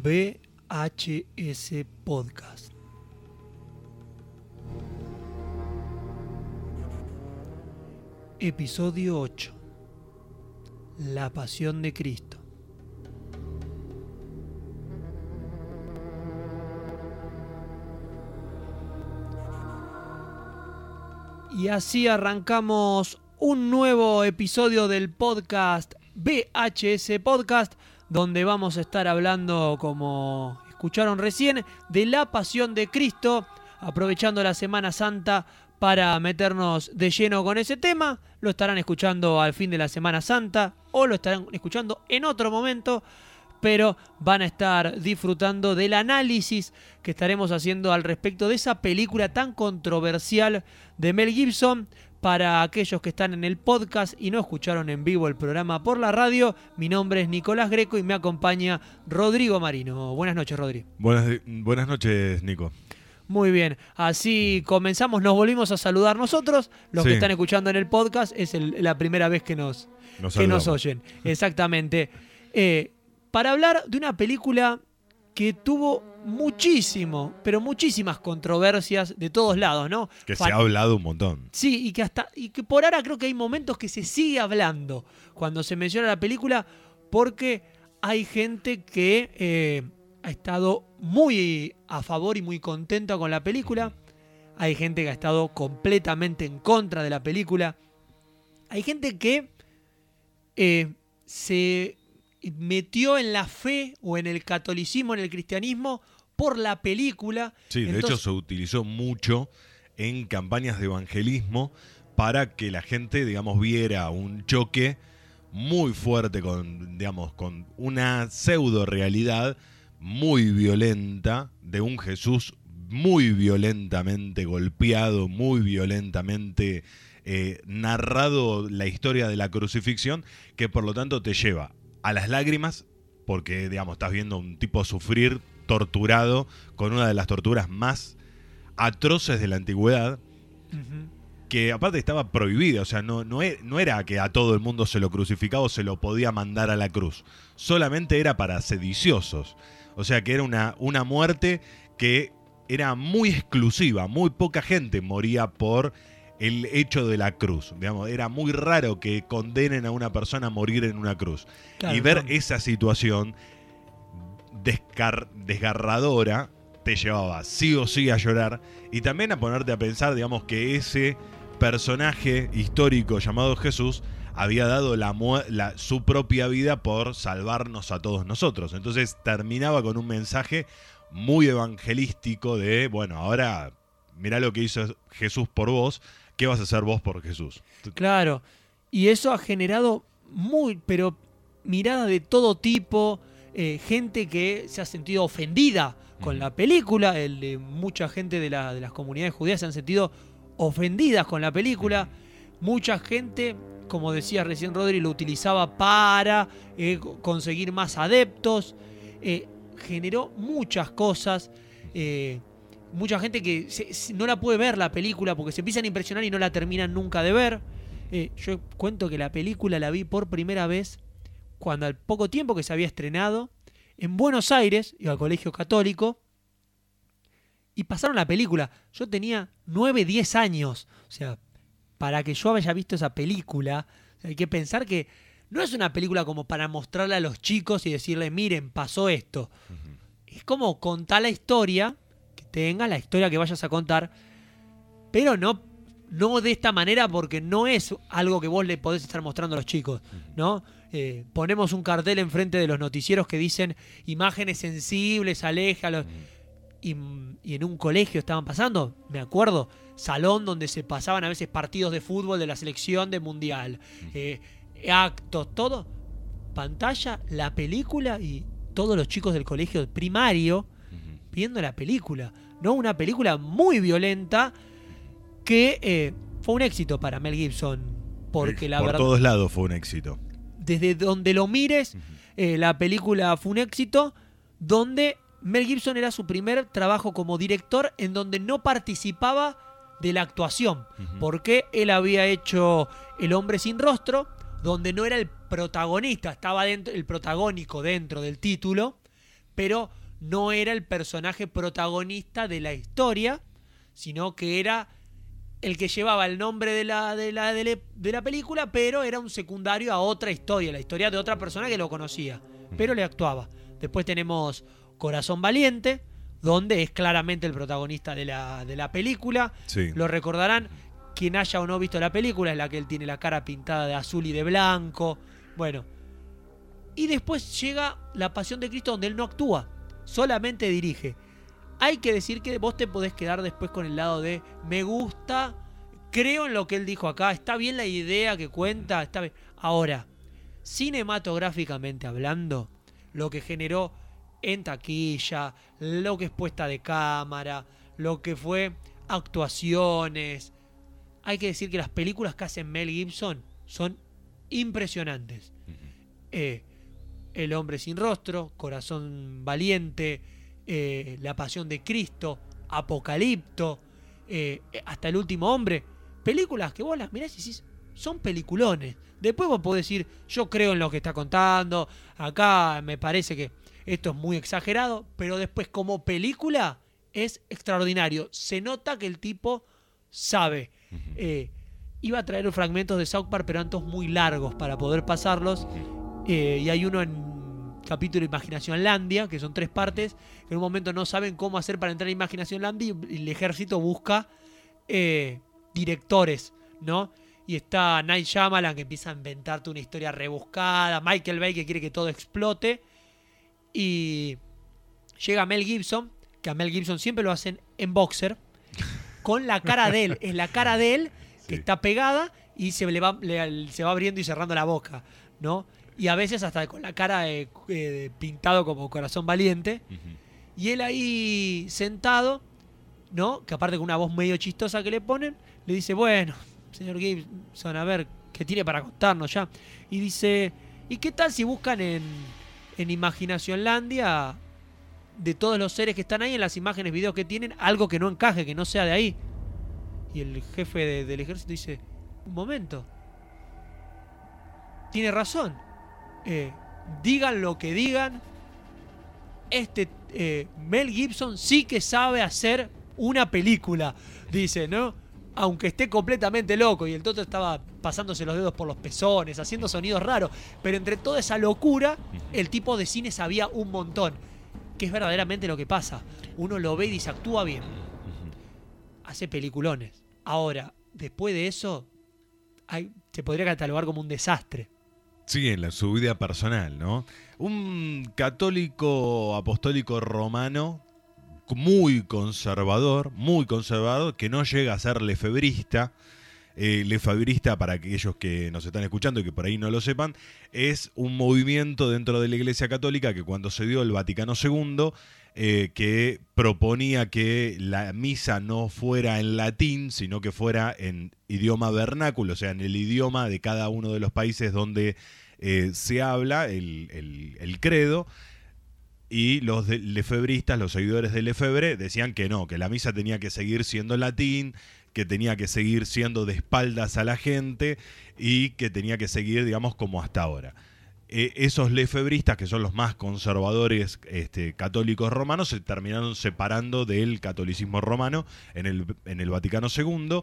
VHS Podcast. Episodio 8. La Pasión de Cristo. Y así arrancamos un nuevo episodio del podcast VHS Podcast, donde vamos a estar hablando, como escucharon recién, de la pasión de Cristo, aprovechando la Semana Santa para meternos de lleno con ese tema. Lo estarán escuchando al fin de la Semana Santa o lo estarán escuchando en otro momento, pero van a estar disfrutando del análisis que estaremos haciendo al respecto de esa película tan controversial de Mel Gibson. Para aquellos que están en el podcast y no escucharon en vivo el programa por la radio, mi nombre es Nicolás Greco y me acompaña Rodrigo Marino. Buenas noches, Rodrigo. Buenas, buenas noches, Nico. Muy bien, así comenzamos, nos volvimos a saludar nosotros, los Sí. que están escuchando en el podcast, es el- la primera vez que nos, Nos que nos oyen. Exactamente. Eh, para hablar de una película que tuvo muchísimo, pero muchísimas controversias de todos lados, ¿no? Que Fan- se ha hablado un montón. Sí, y que hasta y que por ahora creo que hay momentos que se sigue hablando cuando se menciona la película porque hay gente que eh, ha estado muy a favor y muy contenta con la película. Hay gente que ha estado completamente en contra de la película. Hay gente que eh, se metió en la fe o en el catolicismo, en el cristianismo, por la película. Sí, de hecho se utilizó mucho en campañas de evangelismo para que la gente, digamos, viera un choque muy fuerte con, digamos, con una pseudo realidad muy violenta de un Jesús muy violentamente golpeado, muy violentamente eh, narrado la historia de la crucifixión, que por lo tanto te lleva a las lágrimas, porque, digamos, estás viendo a un tipo sufrir torturado con una de las torturas más atroces de la antigüedad, que aparte estaba prohibida, o sea, no, no, e- no era que a todo el mundo se lo crucificaba o se lo podía mandar a la cruz, solamente era para sediciosos, o sea que era una, una muerte que era muy exclusiva, muy poca gente moría por el hecho de la cruz, digamos, era muy raro que condenen a una persona a morir en una cruz. Claro, y ver esa situación desgarradora te llevaba sí o sí a llorar y también a ponerte a pensar, digamos, que ese personaje histórico llamado Jesús había dado la, la- su propia vida por salvarnos a todos nosotros. Entonces terminaba con un mensaje muy evangelístico de, bueno, ahora mirá lo que hizo Jesús por vos, ¿qué vas a hacer vos por Jesús? Claro. Y eso ha generado muy, pero mirada de todo tipo, eh, gente que se ha sentido ofendida con la película, el, mucha gente de, la- de las comunidades judías se han sentido ofendidas con la película, mucha gente, como decía recién Rodri, lo utilizaba para eh, co- conseguir más adeptos, eh, generó muchas cosas. mucha gente que se- se- no la puede ver la película porque se empiezan a impresionar y no la terminan nunca de ver. Yo cuento que la película la vi por primera vez cuando al poco tiempo que se había estrenado en Buenos Aires, iba al colegio católico, y pasaron la película. Yo tenía 9, 10 años. O sea, para que yo haya visto esa película, hay que pensar que no es una película como para mostrarle a los chicos y decirle, miren, pasó esto. Es como contar la historia, que tengas la historia que vayas a contar, pero no, no de esta manera porque no es algo que vos le podés estar mostrando a los chicos, ¿no? Eh, ponemos un cartel enfrente de los noticieros que dicen imágenes sensibles, aléjalos. Y, y en un colegio estaban pasando, me acuerdo, salón donde se pasaban a veces partidos de fútbol de la selección de mundial, eh, actos, todo. Pantalla, la película y todos los chicos del colegio primario viendo la película. ¿no? Una película muy violenta que eh, fue un éxito para Mel Gibson. Porque la por verdad, todos lados fue un éxito. Desde donde lo mires, eh, la película fue un éxito. Donde Mel Gibson era su primer trabajo como director en donde no participaba de la actuación. Porque él había hecho El hombre sin rostro, donde no era el protagonista, estaba dentro, el protagónico dentro del título, pero no era el personaje protagonista de la historia, sino que era el que llevaba el nombre de la, de la, de la película, pero era un secundario a otra historia, la historia de otra persona que lo conocía, pero le actuaba. Después tenemos Corazón Valiente, donde es claramente el protagonista de la, de la película. Sí. Lo recordarán quien haya o no visto la película, es la que él tiene la cara pintada de azul y de blanco. Bueno. Y después llega La Pasión de Cristo, donde él no actúa, solamente dirige. Hay que decir que vos te podés quedar después con el lado de me gusta, creo en lo que él dijo acá, está bien la idea que cuenta, está bien. Ahora, cinematográficamente hablando, lo que generó en taquilla, lo que es puesta de cámara, lo que fue actuaciones. Hay que decir que las películas que hace Mel Gibson son impresionantes. Eh, el hombre sin rostro, Corazón Valiente, eh, La Pasión de Cristo, Apocalipto, eh, hasta El Último Hombre. Películas que vos las mirás y decís, son peliculones. Después vos podés decir, yo creo en lo que está contando, acá me parece que esto es muy exagerado, pero después como película es extraordinario. Se nota que el tipo sabe. Eh, iba a traer fragmentos de South Park, pero todos muy largos para poder pasarlos. Eh, y hay uno en capítulo Imaginación Landia, que son tres partes, que en un momento no saben cómo hacer para entrar a Imaginación Landia y el ejército busca eh, directores, ¿no? Y está Night Shyamalan que empieza a inventarte una historia rebuscada, Michael Bay que quiere que todo explote. Y llega Mel Gibson, que a Mel Gibson siempre lo hacen en boxer, con la cara de él. Es la cara de él que Sí. está pegada y se, le va, le- se va abriendo y cerrando la boca, ¿no? Y a veces hasta con la cara eh, eh, pintado como corazón valiente. Y él ahí sentado, ¿no? Que aparte con una voz medio chistosa que le ponen, le dice, bueno, señor Gibson, a ver, ¿qué tiene para contarnos ya? Y dice, ¿y qué tal si buscan en, en Imaginación Landia de todos los seres que están ahí en las imágenes, videos que tienen, algo que no encaje, que no sea de ahí? Y el jefe de- del ejército dice, un momento, tiene razón. Eh, digan lo que digan, este eh, Mel Gibson sí que sabe hacer una película, dice, ¿no? Aunque esté completamente loco y el Toto estaba pasándose los dedos por los pezones, haciendo sonidos raros, pero entre toda esa locura, el tipo de cine sabía un montón, que es verdaderamente lo que pasa. Uno lo ve y dice, actúa bien, hace peliculones. Ahora, después de eso, hay- se podría catalogar como un desastre. Sí, en la, su vida personal, ¿no? Un católico apostólico romano muy conservador, muy conservador, que no llega a ser lefebrista. Eh, lefebrista, para aquellos que nos están escuchando y que por ahí no lo sepan, es un movimiento dentro de la Iglesia Católica que cuando se dio el Vaticano II, eh, que proponía que la misa no fuera en latín, sino que fuera en idioma vernáculo, o sea, en el idioma de cada uno de los países donde eh, se habla el, el- credo. Y los lefebristas, los seguidores de Lefebvre, decían que no, que la misa tenía que seguir siendo en latín, que tenía que seguir siendo de espaldas a la gente y que tenía que seguir, digamos, como hasta ahora. Eh, esos lefebristas, que son los más conservadores este, católicos romanos, se terminaron separando del catolicismo romano en el, en el Vaticano II.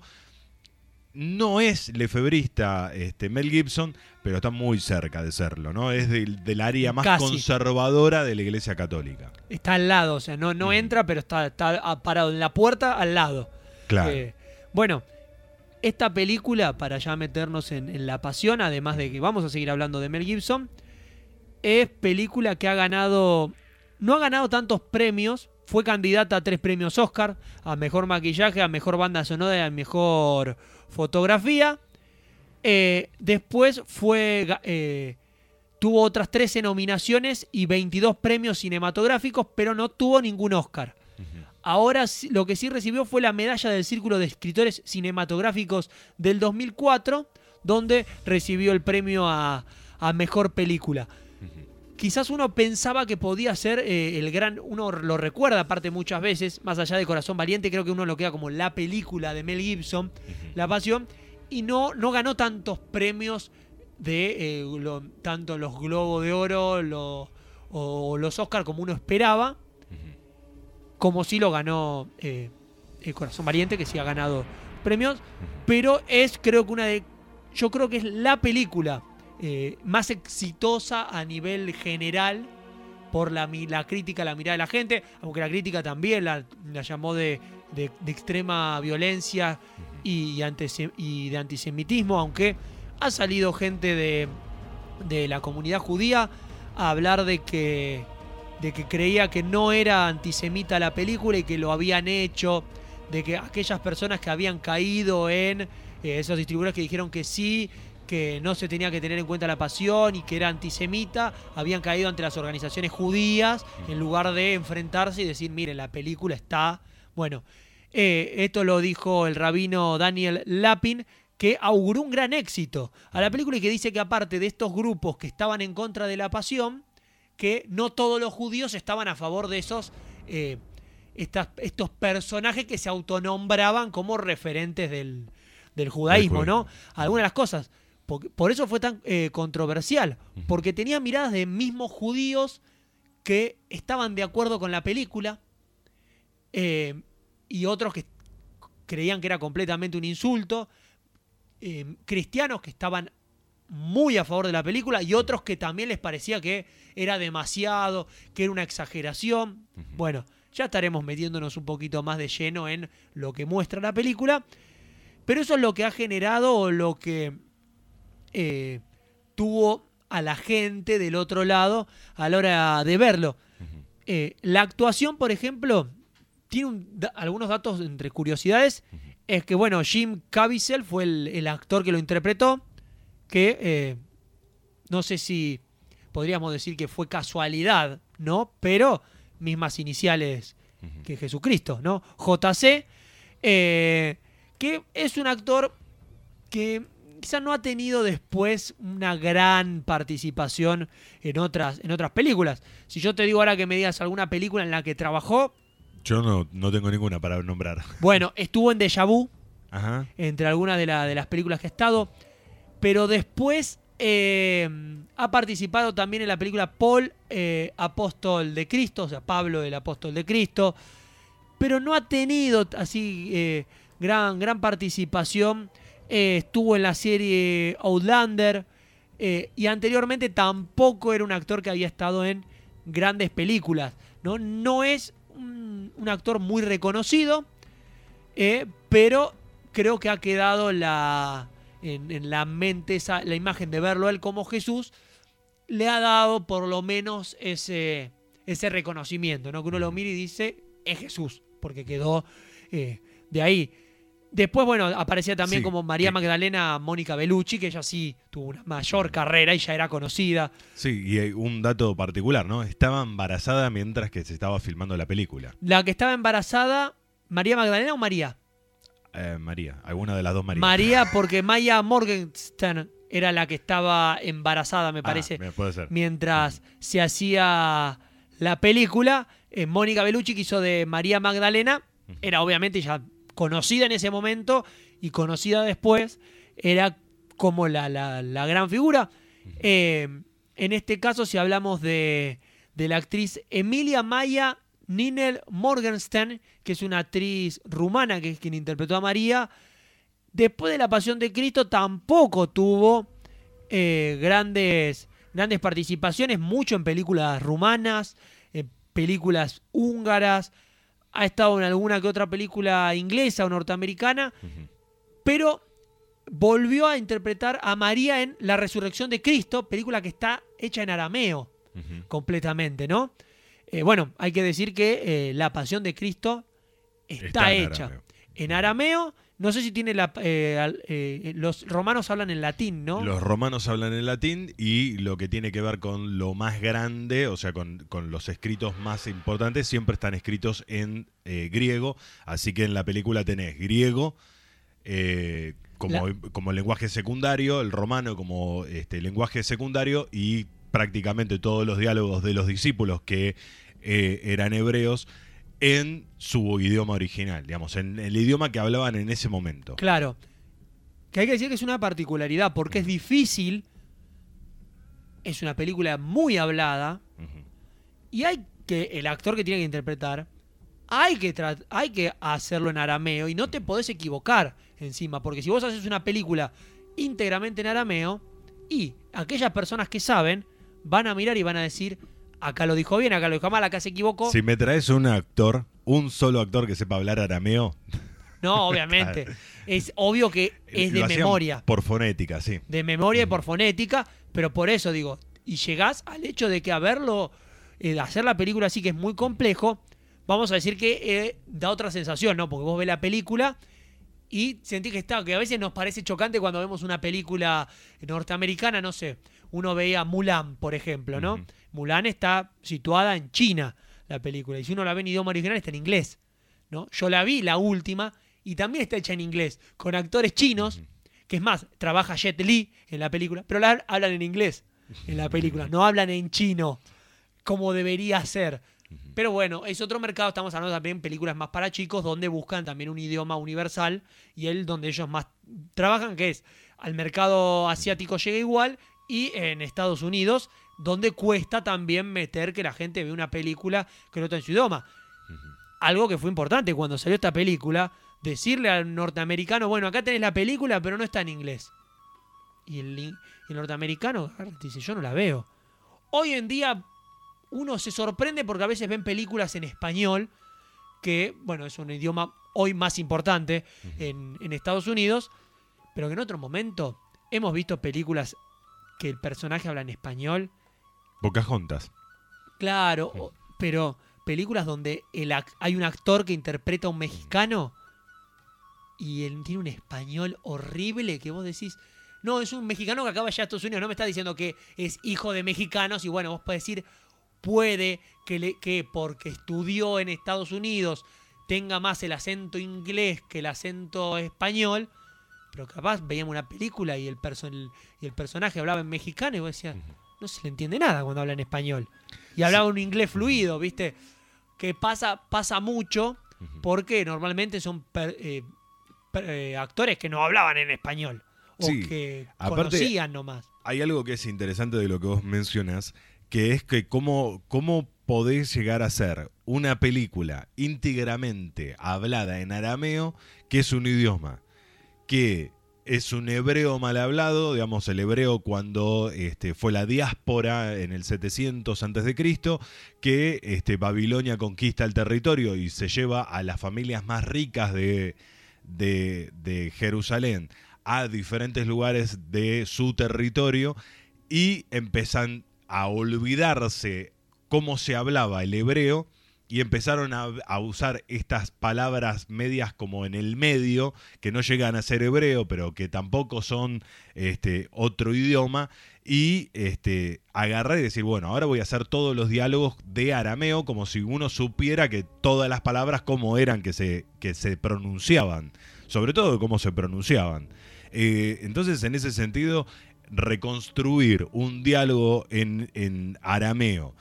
No es lefebrista este, Mel Gibson, pero está muy cerca de serlo, ¿no? Es del, del área más Casi. conservadora de la Iglesia Católica. Está al lado, o sea, no, no Ujú. entra, pero está, está ah, parado en la puerta al lado. Claro. Eh, bueno, esta película, para ya meternos en, la pasión, además de que vamos a seguir hablando de Mel Gibson, es película que ha ganado, no ha ganado tantos premios, fue candidata a tres premios Oscar, a mejor maquillaje, a mejor banda sonora y a mejor fotografía. Eh, después fue, eh, tuvo otras 13 nominaciones y 22 premios cinematográficos, pero no tuvo ningún Oscar. Ahora lo que sí recibió fue la medalla del Círculo de Escritores Cinematográficos del 2004, donde recibió el premio a, a Mejor Película. Quizás uno pensaba que podía ser eh, el gran, uno lo recuerda aparte muchas veces, más allá de Corazón Valiente, creo que uno lo queda como la película de Mel Gibson, La Pasión, y no, no ganó tantos premios de eh, lo- tanto los Globos de Oro lo- o los Oscar como uno esperaba. Como si lo ganó eh, el Corazón Valiente, que sí ha ganado premios, pero es creo que una de, yo creo que es la película eh, más exitosa a nivel general por la, la crítica, la mirada de la gente, aunque la crítica también la, la llamó de, de- de extrema violencia y, y de antisemitismo, aunque ha salido gente de, de la comunidad judía a hablar de que, de que creía que no era antisemita la película y que lo habían hecho, de que aquellas personas que habían caído en eh, esos distribuidores que dijeron que sí, que no se tenía que tener en cuenta la pasión y que era antisemita, habían caído ante las organizaciones judías en lugar de enfrentarse y decir, miren, la película está... Bueno, eh, esto lo dijo el rabino Daniel Lapin, que auguró un gran éxito a la película y que dice que aparte de estos grupos que estaban en contra de la pasión, que no todos los judíos estaban a favor de esos eh, estas- estos personajes que se autonombraban como referentes del, del judaísmo. ¿no? Algunas de las cosas. Por, por eso fue tan eh, controversial, porque tenía miradas de mismos judíos que estaban de acuerdo con la película eh, y otros que creían que era completamente un insulto, cristianos que estaban muy a favor de la película y otros que también les parecía que era demasiado, que era una exageración. Bueno, ya estaremos metiéndonos un poquito más de lleno en lo que muestra la película, pero eso es lo que ha generado o lo que eh, tuvo a la gente del otro lado a la hora de verlo. Eh, la actuación, por ejemplo, tiene un da- algunos datos entre curiosidades. Es que, bueno, Jim Caviezel fue el, el actor que lo interpretó, que eh, no sé si podríamos decir que fue casualidad, ¿no? Pero mismas iniciales que Jesucristo, ¿no? JC, eh, que es un actor que quizás no ha tenido después una gran participación en otras, en otras películas. Si yo te digo ahora que me digas alguna película en la que trabajó, Yo no, no tengo ninguna para nombrar. bueno, estuvo en Deja Vu, Ajá. entre algunas de, la- de las películas que ha estado, pero después eh, ha participado también en la película Paul, eh, Apóstol de Cristo, o sea, Pablo el Apóstol de Cristo, pero no ha tenido así eh, gran, gran participación. Estuvo en la serie Outlander y anteriormente tampoco era un actor que había estado en grandes películas. No, no es un, actor muy reconocido, pero creo que ha quedado la, en, en la mente esa, la imagen de verlo él como Jesús, le ha dado por lo menos ese, ese reconocimiento, ¿no? Que uno lo mira y dice, es Jesús, porque quedó eh, de ahí. Después, bueno, aparecía también Sí, como María Magdalena Mónica Bellucci, que ella sí tuvo una mayor carrera y ya era conocida. Sí, y hay un dato particular, ¿no? Estaba embarazada mientras que se estaba filmando la película. La que estaba embarazada, María Magdalena o María? Eh, María, alguna de las dos Marías. María, porque Maya Morgenstern era la que estaba embarazada, me Ah, parece, puede ser. mientras se hacía la película. Eh, Mónica Bellucci, que hizo de María Magdalena, era obviamente ya conocida en ese momento y conocida después, era como la, la- la gran figura. Eh, en este caso, si hablamos de, de la actriz Emilia Maya Ninel Morgenstern, que es una actriz rumana, que es quien interpretó a María, después de la Pasión de Cristo tampoco tuvo eh, grandes, grandes participaciones, mucho en películas rumanas, en películas húngaras, ha estado en alguna que otra película inglesa o norteamericana, pero volvió a interpretar a María en La Resurrección de Cristo, película que está hecha en arameo completamente, ¿no? Eh, bueno, hay que decir que eh, La Pasión de Cristo está, Está en hecha arameo. en arameo. No sé si tiene la. eh, los romanos hablan en latín, ¿no? Los romanos hablan en latín y lo que tiene que ver con lo más grande, o sea, con, con los escritos más importantes, siempre están escritos en griego. Así que en la película tenés griego como, como lenguaje secundario, el romano como este, lenguaje secundario y prácticamente todos los diálogos de los discípulos que eh, eran hebreos en su idioma original, digamos, en el idioma que hablaban en ese momento. Claro. Que hay que decir que es una particularidad, porque es difícil. Es una película muy hablada. Y hay que, el actor que tiene que interpretar, hay que, hay que hacerlo en arameo y no te podés equivocar encima, porque si vos haces una película íntegramente en arameo, y aquellas personas que saben van a mirar y van a decir, acá lo dijo bien, acá lo dijo mal, acá se equivocó. Si me traes un actor, un solo actor que sepa hablar arameo, No, obviamente. es obvio que es de memoria. Por fonética, sí. de memoria y por fonética, pero por eso digo, y llegás al hecho de que haberlo, eh, hacer la película así que es muy complejo, vamos a decir que eh, da otra sensación, ¿no? Porque vos ves la película y sentís que está, que a veces nos parece chocante cuando vemos una película norteamericana, no sé, uno veía Mulan, por ejemplo, ¿no? Mulan está situada en China, la película, y si uno la ve en idioma original está en inglés, ¿no? Yo la vi, la última, y también está hecha en inglés, con actores chinos, que es más, trabaja Jet Li en la película, pero la, hablan en inglés en la película, no hablan en chino, como debería ser. Pero bueno, es otro mercado, estamos hablando también de películas más para chicos, donde buscan también un idioma universal, y el donde ellos más trabajan, que es al mercado asiático llega igual, y en Estados Unidos, donde cuesta también meter que la gente ve una película que no está en su idioma algo que fue importante cuando salió esta película, decirle al norteamericano, bueno, acá tenés la película, pero no está en inglés. Y el, norteamericano dice, yo no la veo. Hoy en día uno se sorprende porque a veces ven películas en español, que, bueno, es un idioma hoy más importante en, en Estados Unidos, pero que en otro momento hemos visto películas que el personaje habla en español Pocahontas. Claro, pero películas donde el hay un actor que interpreta a un mexicano y él tiene un español horrible que vos decís, no, es un mexicano que acaba ya de Estados Unidos, no me está diciendo que es hijo de mexicanos y bueno, vos podés decir, puede que, le, que porque estudió en Estados Unidos tenga más el acento inglés que el acento español, pero capaz veíamos una película y el, perso- el- y el personaje hablaba en mexicano y vos decías, no se le entiende nada cuando habla en español. Y hablaba un inglés fluido, ¿viste? Que pasa, pasa mucho porque normalmente son per- eh, per- eh, actores que no hablaban en español. O Sí, que aparte- conocían nomás. Hay algo que es interesante de lo que vos mencionas, que es que cómo, cómo podés llegar a hacer una película íntegramente hablada en arameo, que es un idioma que es un hebreo mal hablado, digamos el hebreo cuando este, fue la diáspora en el 700 antes de Cristo, que este, Babilonia conquista el territorio y se lleva a las familias más ricas de, de Jerusalén a diferentes lugares de su territorio y empiezan a olvidarse cómo se hablaba el hebreo y empezaron a, usar estas palabras medias como en el medio, que no llegan a ser hebreo, pero que tampoco son este, otro idioma, y este, agarrar y decir, bueno, ahora voy a hacer todos los diálogos de arameo como si uno supiera que todas las palabras cómo eran que se, que se pronunciaban, sobre todo cómo se pronunciaban. Eh, entonces, en ese sentido, reconstruir un diálogo en, en arameo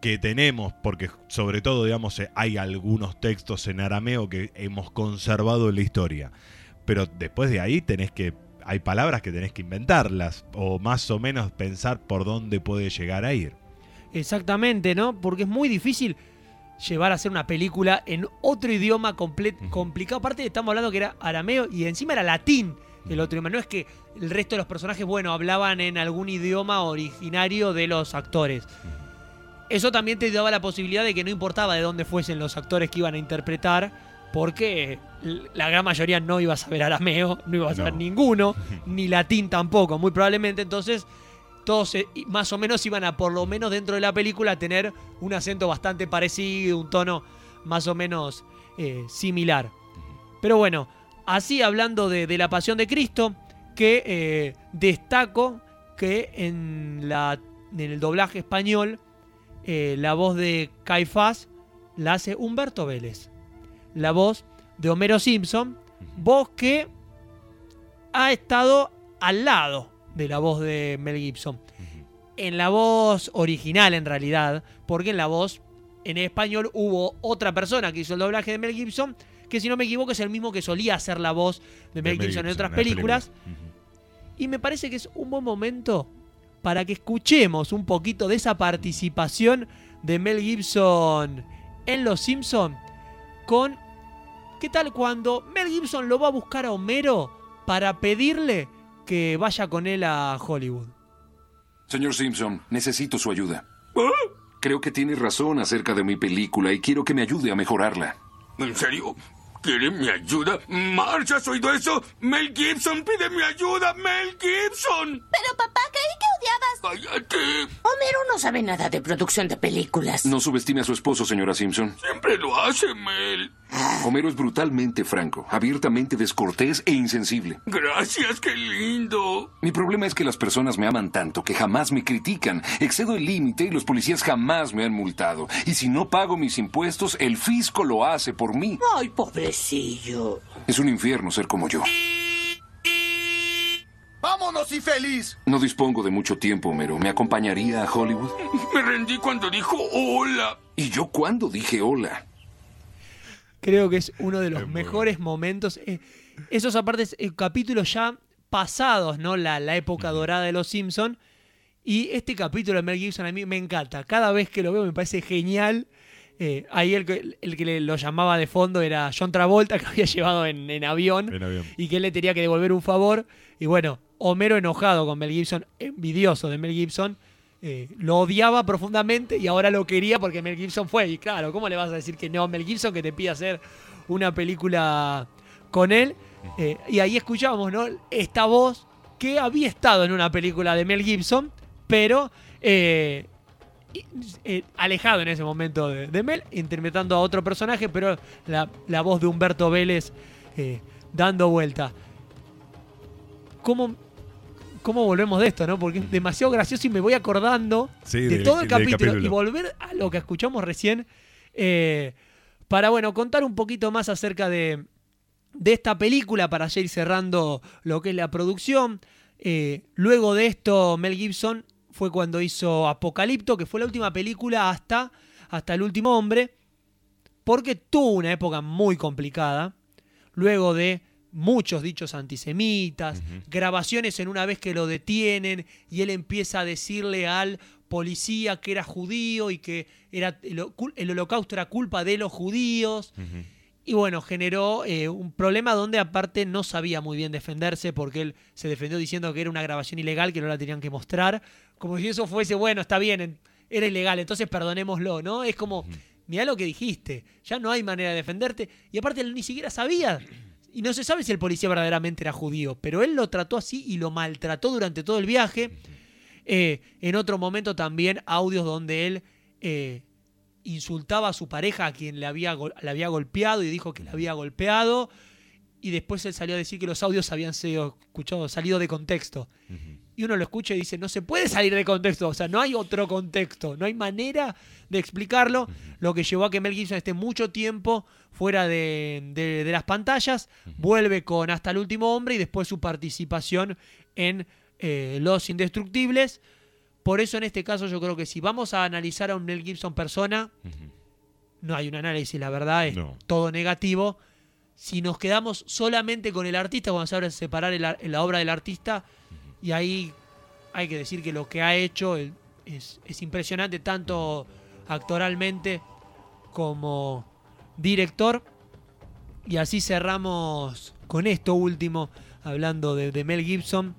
que tenemos, porque sobre todo, digamos, eh, hay algunos textos en arameo que hemos conservado en la historia. Pero después de ahí tenés que. Hay palabras que tenés que inventarlas. O más o menos pensar por dónde puede llegar a ir. Exactamente, ¿no? Porque es muy difícil llevar a hacer una película en otro idioma comple- complicado. Aparte, estamos hablando que era arameo y encima era latín el otro idioma. No es que el resto de los personajes, bueno, hablaban en algún idioma originario de los actores. Eso también te daba la posibilidad de que no importaba de dónde fuesen los actores que iban a interpretar, porque la gran mayoría no iba a saber arameo, no iba a saber No. ninguno, ni latín tampoco, muy probablemente. Entonces, todos eh, más o menos iban a, por lo menos dentro de la película, tener un acento bastante parecido, un tono más o menos eh, similar. Pero bueno, así hablando de, de la pasión de Cristo, que eh, destaco que en, la, en el doblaje español eh, la voz de Caifás la hace Humberto Vélez. La voz de Homero Simpson, voz que ha estado al lado de la voz de Mel Gibson. En la voz original, en realidad, porque en la voz en español hubo otra persona que hizo el doblaje de Mel Gibson, que si no me equivoco es el mismo que solía hacer la voz de Mel, De Mel Gibson en otras las películas. Y me parece que es un buen momento para que escuchemos un poquito de esa participación de Mel Gibson en Los Simpson con ¿qué tal cuando Mel Gibson lo va a buscar a Homero para pedirle que vaya con él a Hollywood? Señor Simpson, necesito su ayuda. Creo que tiene razón acerca de mi película y quiero que me ayude a mejorarla. ¿En serio? ¿Quiere mi ayuda? Marge, ¿has oído eso? Mel Gibson pide mi ayuda. Mel Gibson. Pero papá, creí que odiabas. Cállate. Homero no sabe nada de producción de películas. No subestime a su esposo, señora Simpson. Siempre lo hace, Mel. Homero es brutalmente franco, abiertamente descortés e insensible. Gracias, qué lindo. Mi problema es que las personas me aman tanto que jamás me critican. Excedo el límite y los policías jamás me han multado. Y si no pago mis impuestos, el fisco lo hace por mí. Ay, pobrecillo. Es un infierno ser como yo. ¡Vámonos y feliz! No dispongo de mucho tiempo, Homero. ¿Me acompañaría a Hollywood? Me rendí cuando dijo hola. ¿Y yo cuándo dije hola? Creo que es uno de los Es mejores momentos. eh, esos aparte eh, capítulos ya pasados, ¿no? La, la época dorada de los Simpson. Y este capítulo de Mel Gibson a mí me encanta. Cada vez que lo veo me parece genial. Eh, ahí el que, el que le- lo llamaba de fondo era John Travolta, que lo había llevado en, en avión. En avión. Y que él le tenía que devolver un favor. Y bueno, Homero enojado con Mel Gibson, envidioso de Mel Gibson. Eh, lo odiaba profundamente y ahora lo quería porque Mel Gibson fue. Y claro, ¿cómo le vas a decir que no a Mel Gibson que te pide hacer una película con él? Eh, y ahí escuchábamos, ¿no? Esta voz que había estado en una película de Mel Gibson, pero eh, alejado en ese momento de, de Mel, interpretando a otro personaje, pero la, la voz de Humberto Vélez dando vuelta. ¿Cómo, ¿Cómo volvemos de esto, no? Porque es demasiado gracioso y me voy acordando Sí, de todo el capítulo. y volver a lo que escuchamos recién eh, para, bueno, contar un poquito más acerca de, de esta película para ya ir cerrando lo que es la producción. Eh, luego de esto, Mel Gibson fue cuando hizo Apocalipto, que fue la última película hasta, hasta El último hombre, porque tuvo una época muy complicada, luego de muchos dichos antisemitas, grabaciones en una vez que lo detienen y él empieza a decirle al policía que era judío y que era el, el holocausto era culpa de los judíos. Y bueno, generó eh, un problema donde aparte no sabía muy bien defenderse porque él se defendió diciendo que era una grabación ilegal, que no la tenían que mostrar. Como si eso fuese, bueno, está bien, en- era ilegal, entonces perdonémoslo, ¿no? Es como, mira lo que dijiste, ya no hay manera de defenderte. Y aparte él ni siquiera sabía. Y no se sabe si el policía verdaderamente era judío, pero él lo trató así y lo maltrató durante todo el viaje. Eh, en otro momento también audios donde él eh, insultaba a su pareja a quien le había, le había golpeado y dijo que le había golpeado. Y después él salió a decir que los audios habían sido escuchados, salido de contexto. Y uno lo escucha y dice, no se puede salir de contexto, o sea, no hay otro contexto, no hay manera de explicarlo, lo que llevó a que Mel Gibson esté mucho tiempo fuera de, de- de las pantallas, vuelve con Hasta el último hombre y después su participación en eh, Los Indestructibles. Por eso en este caso yo creo que si vamos a analizar a un Mel Gibson persona, no hay un análisis, la verdad es No. todo negativo. Si nos quedamos solamente con el artista, vamos a saber separar el ar- la obra del artista, y ahí hay que decir que lo que ha hecho es, es impresionante, tanto actoralmente como director. Y así cerramos con esto último, hablando de, de Mel Gibson,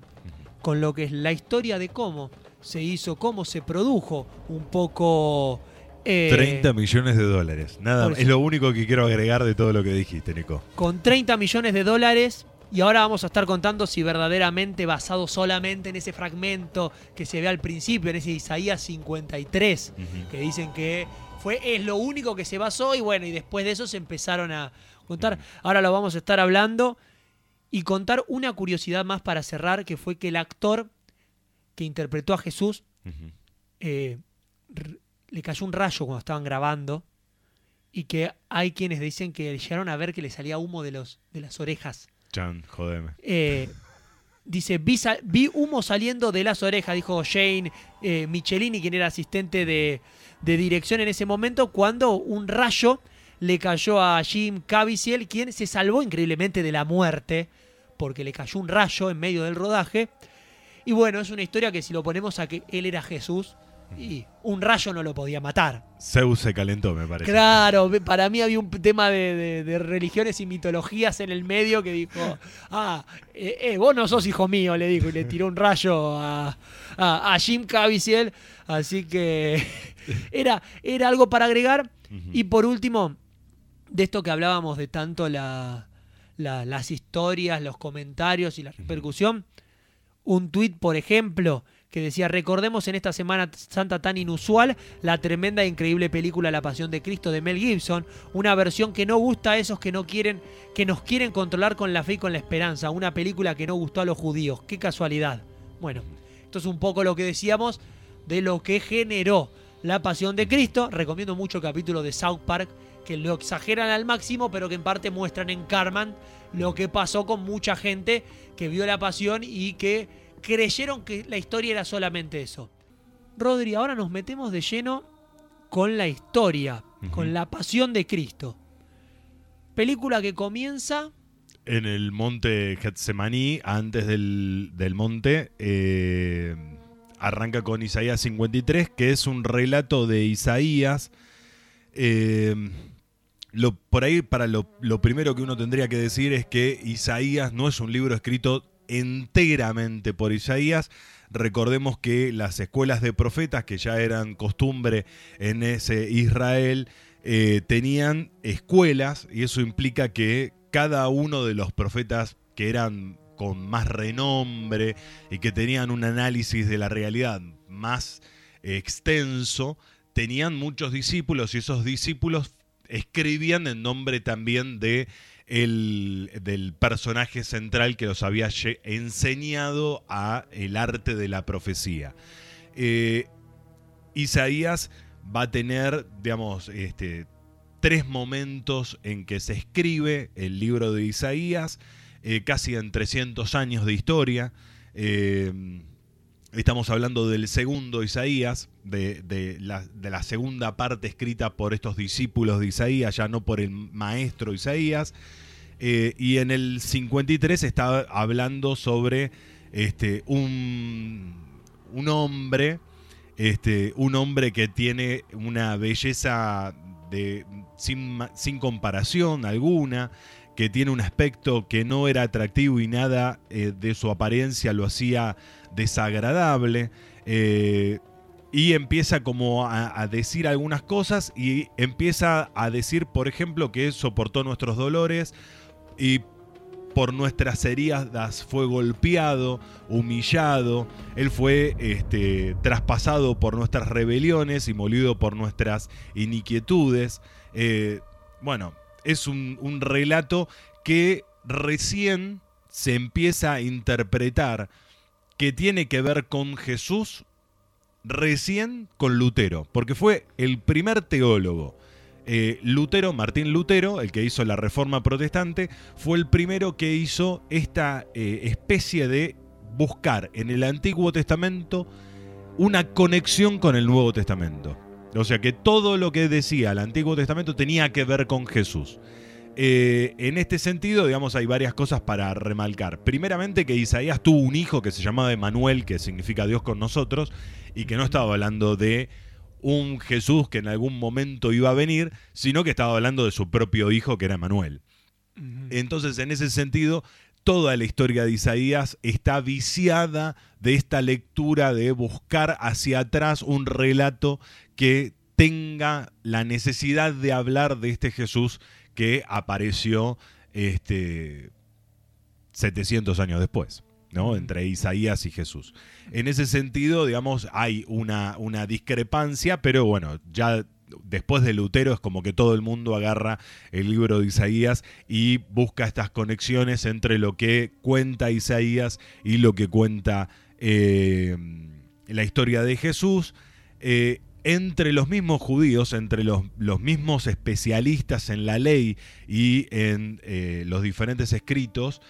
con lo que es la historia de cómo se hizo, cómo se produjo un poco... eh, 30 millones de dólares. Nada, es lo único que quiero agregar de todo lo que dijiste, Nico. con 30 millones de dólares. Y ahora vamos a estar contando si verdaderamente basado solamente en ese fragmento que se ve al principio, en ese Isaías 53, que dicen que fue es lo único que se basó y bueno, y después de eso se empezaron a contar. Ahora lo vamos a estar hablando y contar una curiosidad más para cerrar, que fue que el actor que interpretó a Jesús eh, le cayó un rayo cuando estaban grabando y que hay quienes dicen que llegaron a ver que le salía humo de, los, de las orejas. Chan, jodeme. Eh, dice, vi, humo saliendo de las orejas, dijo Jane eh, Michelini, quien era asistente de, de dirección en ese momento, cuando un rayo le cayó a Jim Caviezel, quien se salvó increíblemente de la muerte, porque le cayó un rayo en medio del rodaje. Y bueno, es una historia que si lo ponemos a que él era Jesús, Y un rayo no lo podía matar. Zeus se calentó, me parece. Claro, para mí había un tema de, de- de religiones y mitologías en el medio que dijo, ah, eh, eh, vos no sos hijo mío, le dijo, y le tiró un rayo a, a- a Jim Caviezel. Así que era, era algo para agregar. Y por último, de esto que hablábamos de tanto la- la- las historias, los comentarios y la repercusión, un tuit, por ejemplo, que decía, recordemos en esta Semana Santa tan inusual la tremenda e increíble película La Pasión de Cristo de Mel Gibson, una versión que no gusta a esos que no quieren, que nos quieren controlar con la fe y con la esperanza, una película que no gustó a los judíos, qué casualidad. Bueno, esto es un poco lo que decíamos de lo que generó La Pasión de Cristo, recomiendo mucho el capítulo de South Park, que lo exageran al máximo, pero que en parte muestran en Carman lo que pasó con mucha gente que vio la pasión y que creyeron que la historia era solamente eso. Rodri, ahora nos metemos de lleno con la historia, con la pasión de Cristo. Película que comienza En el monte Getsemaní, antes del, del monte, eh, arranca con Isaías 53, que es un relato de Isaías. Eh, lo, por ahí, para lo, lo primero que uno tendría que decir es que Isaías no es un libro escrito enteramente por Isaías. Recordemos que las escuelas de profetas, que ya eran costumbre en ese Israel, eh, tenían escuelas y eso implica que cada uno de los profetas que eran con más renombre y que tenían un análisis de la realidad más extenso, tenían muchos discípulos y esos discípulos escribían en nombre también de el, del personaje central que los había enseñado a el arte de la profecía. Eh, Isaías va a tener, digamos, este, tres momentos en que se escribe el libro de Isaías, eh, casi en 300 años de historia. Eh, estamos hablando del segundo Isaías, de la segunda parte escrita por estos discípulos de Isaías, ya no por el maestro Isaías. Eh, y en el 53 está hablando sobre este, un, un hombre, este, un hombre que tiene una belleza de, sin, sin comparación alguna, que tiene un aspecto que no era atractivo y nada eh, de su apariencia lo hacía desagradable. eh, y empieza como a decir algunas cosas y empieza a decir, por ejemplo, que soportó nuestros dolores y por nuestras heridas fue golpeado, humillado, él fue este, traspasado por nuestras rebeliones y molido por nuestras iniquietudes. Eh, bueno, es un, un relato que recién se empieza a interpretar que tiene que ver con Jesús recién con Lutero, porque fue el primer teólogo. Eh, Lutero, Martín Lutero, el que hizo la Reforma Protestante, fue el primero que hizo esta eh, especie de buscar en el Antiguo Testamento una conexión con el Nuevo Testamento. O sea que todo lo que decía el Antiguo Testamento tenía que ver con Jesús. Eh, en este sentido, digamos, hay varias cosas para remarcar. Primeramente que Isaías tuvo un hijo que se llamaba Emanuel, que significa Dios con nosotros, y que no estaba hablando de un Jesús que en algún momento iba a venir, sino que estaba hablando de su propio hijo que era Emanuel. Entonces, en ese sentido, toda la historia de Isaías está viciada de esta lectura de buscar hacia atrás un relato que tenga la necesidad de hablar de este Jesús que apareció este, 700 años después. ¿No? entre Isaías y Jesús. En ese sentido, digamos, hay una, una discrepancia, pero bueno, ya después de Lutero es como que todo el mundo agarra el libro de Isaías y busca estas conexiones entre lo que cuenta Isaías y lo que cuenta eh, la historia de Jesús. Eh, entre los mismos judíos, entre los, los, mismos especialistas en la ley y en eh, los diferentes escritos,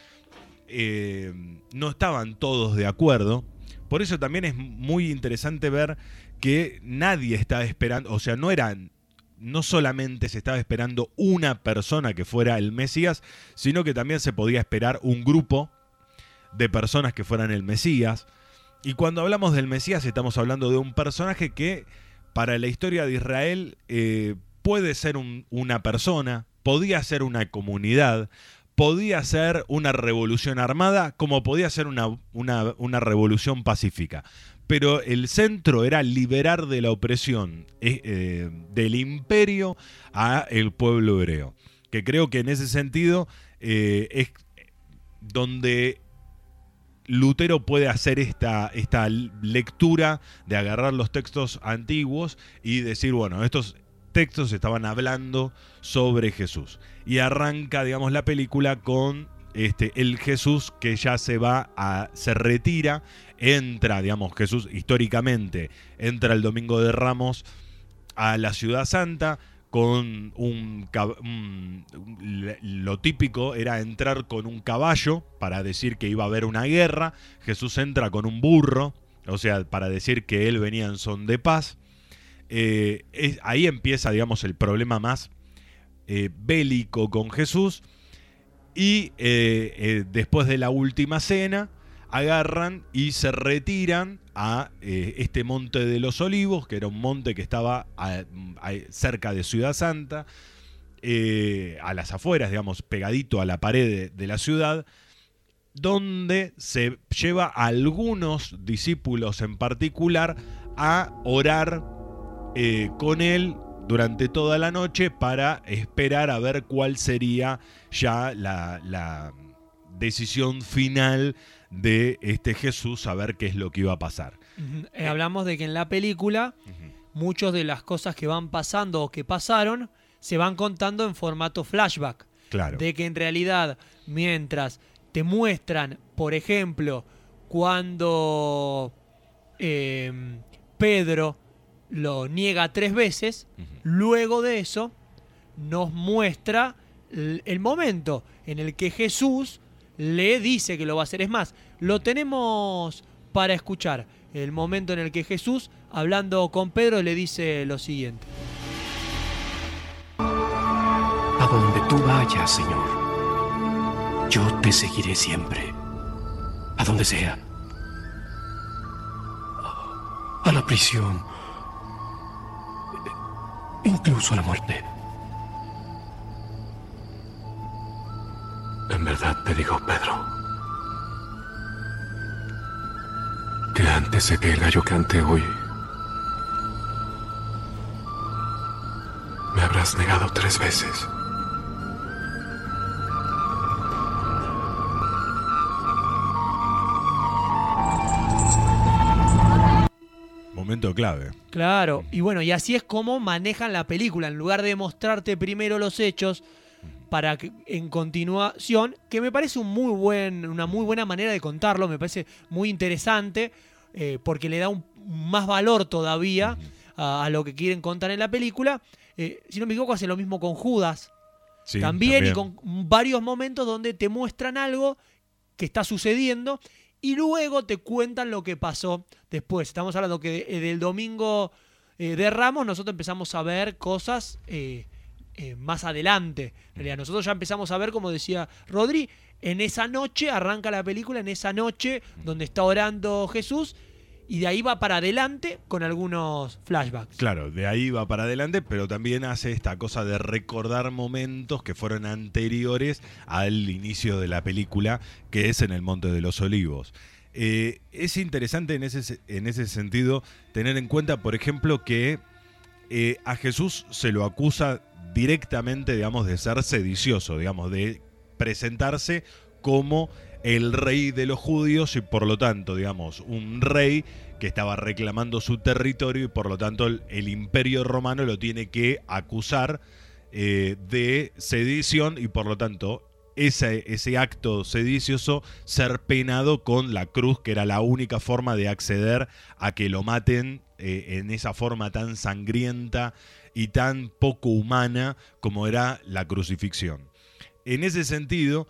eh, no estaban todos de acuerdo. Por eso también es muy interesante ver que nadie estaba esperando, o sea, no eran, no solamente se estaba esperando una persona que fuera el Mesías, sino que también se podía esperar un grupo de personas que fueran el Mesías. y cuando hablamos del Mesías estamos hablando de un personaje que para la historia de Israel eh, puede ser un- una persona, podía ser una comunidad, podía ser una revolución armada, como podía ser una, una- revolución pacífica. Pero el centro era liberar de la opresión eh, eh, del imperio a el pueblo hebreo. Que creo que en ese sentido eh, es donde Lutero puede hacer esta, esta lectura de agarrar los textos antiguos y decir, bueno, estos textos estaban hablando sobre Jesús. Y arranca, digamos, la película con este, el Jesús que ya se va a. se retira, entra, digamos, Jesús históricamente, entra el domingo de Ramos a la ciudad santa con un, un- lo típico era entrar con un caballo para decir que iba a haber una guerra Jesús entra con un burro o sea para decir que él venía en son de paz Eh, ahí empieza digamos el problema más eh, bélico con Jesús. Y eh, después de la última cena agarran y se retiran a este monte de los olivos, que era un monte que estaba cerca de Ciudad Santa, a las afueras, digamos, pegadito a la pared de, de la ciudad, donde se lleva a algunos discípulos en particular a orar eh, con él durante toda la noche para esperar a ver cuál sería ya la, la decisión final de este Jesús, a ver qué es lo que iba a pasar. Eh, hablamos de que en la película muchas de las cosas que van pasando o que pasaron se van contando en formato flashback. Claro. De que en realidad, mientras te muestran, por ejemplo, cuando eh, Pedro lo niega tres veces, luego de eso nos muestra l- el momento en el que Jesús le dice que lo va a hacer. Es más, lo tenemos para escuchar. El momento en el que Jesús, hablando con Pedro, le dice lo siguiente. A donde tú vayas, Señor, yo te seguiré siempre. A donde sea. A la prisión. Incluso la muerte. En verdad te digo, Pedro, que antes de que el gallo cante hoy, me habrás negado tres veces. Momento clave. Claro, y bueno, y así es como manejan la película. En lugar de mostrarte primero los hechos para que en continuación, que me parece un muy buen, una muy buena manera de contarlo, me parece muy interesante, eh, porque le da un, más valor todavía a, a lo que quieren contar en la película. Eh, si no me equivoco, hacen lo mismo con Judas. Sí, también, y con varios momentos donde te muestran algo que está sucediendo y luego te cuentan lo que pasó después. Estamos hablando que de- del domingo eh, de Ramos nosotros empezamos a ver cosas eh, eh, más adelante. En realidad, nosotros ya empezamos a ver, como decía Rodri, en esa noche, arranca la película, en esa noche donde está orando Jesús y de ahí va para adelante con algunos flashbacks. Claro, de ahí va para adelante, pero también hace esta cosa de recordar momentos que fueron anteriores al inicio de la película, que es en el Monte de los Olivos. Eh, es interesante en ese, en ese sentido tener en cuenta, por ejemplo, que eh, a Jesús se lo acusa directamente, digamos, de ser sedicioso, digamos, de presentarse como el rey de los judíos y por lo tanto, digamos, un rey que estaba reclamando su territorio y por lo tanto el, imperio romano lo tiene que acusar eh, de sedición y por lo tanto ese, ese acto sedicioso ser penado con la cruz, que era la única forma de acceder a que lo maten eh, en esa forma tan sangrienta y tan poco humana como era la crucifixión. En ese sentido,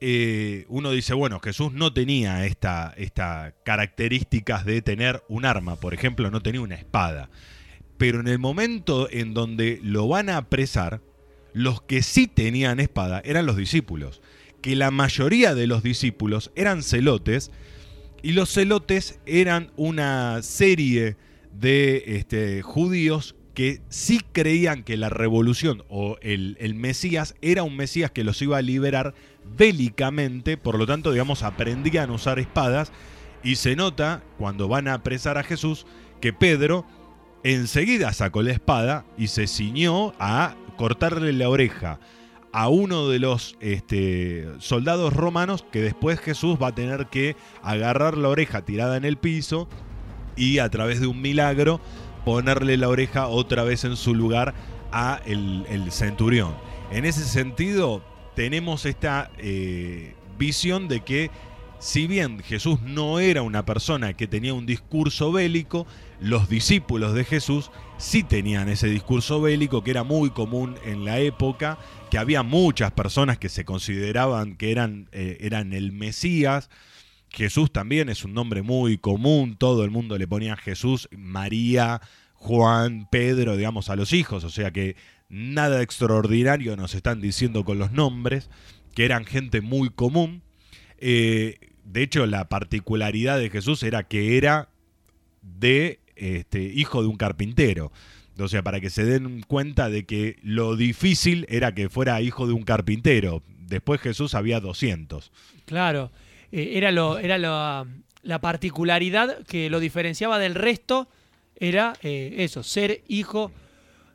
eh, uno dice, bueno, Jesús no tenía esta, esta características de tener un arma, por ejemplo, no tenía una espada. Pero en el momento en donde lo van a apresar, los que sí tenían espada eran los discípulos, que la mayoría de los discípulos eran celotes Y los celotes eran una serie de este, judíos que sí creían que la revolución o el, el Mesías era un Mesías que los iba a liberar bélicamente, por lo tanto, digamos, aprendían a usar espadas. Y se nota, cuando van a apresar a Jesús, que Pedro enseguida sacó la espada y se ciñó a cortarle la oreja a uno de los este, soldados romanos que después Jesús va a tener que agarrar la oreja tirada en el piso y a través de un milagro ponerle la oreja otra vez en su lugar a el, centurión. En ese sentido, tenemos esta eh, visión de que si bien Jesús no era una persona que tenía un discurso bélico, los discípulos de Jesús sí tenían ese discurso bélico que era muy común en la época, que había muchas personas que se consideraban que eran, eh, eran el Mesías. Jesús también es un nombre muy común, todo el mundo le ponía Jesús, María, Juan, Pedro, digamos, a los hijos, o sea que nada extraordinario nos están diciendo con los nombres, que eran gente muy común. Eh, de hecho, la particularidad de Jesús era que era de este, hijo de un carpintero. O sea, para que se den cuenta de que lo difícil era que fuera hijo de un carpintero. Después Jesús había 200. Claro, eh, era, lo, era lo, la particularidad que lo diferenciaba del resto, era eh, eso, ser hijo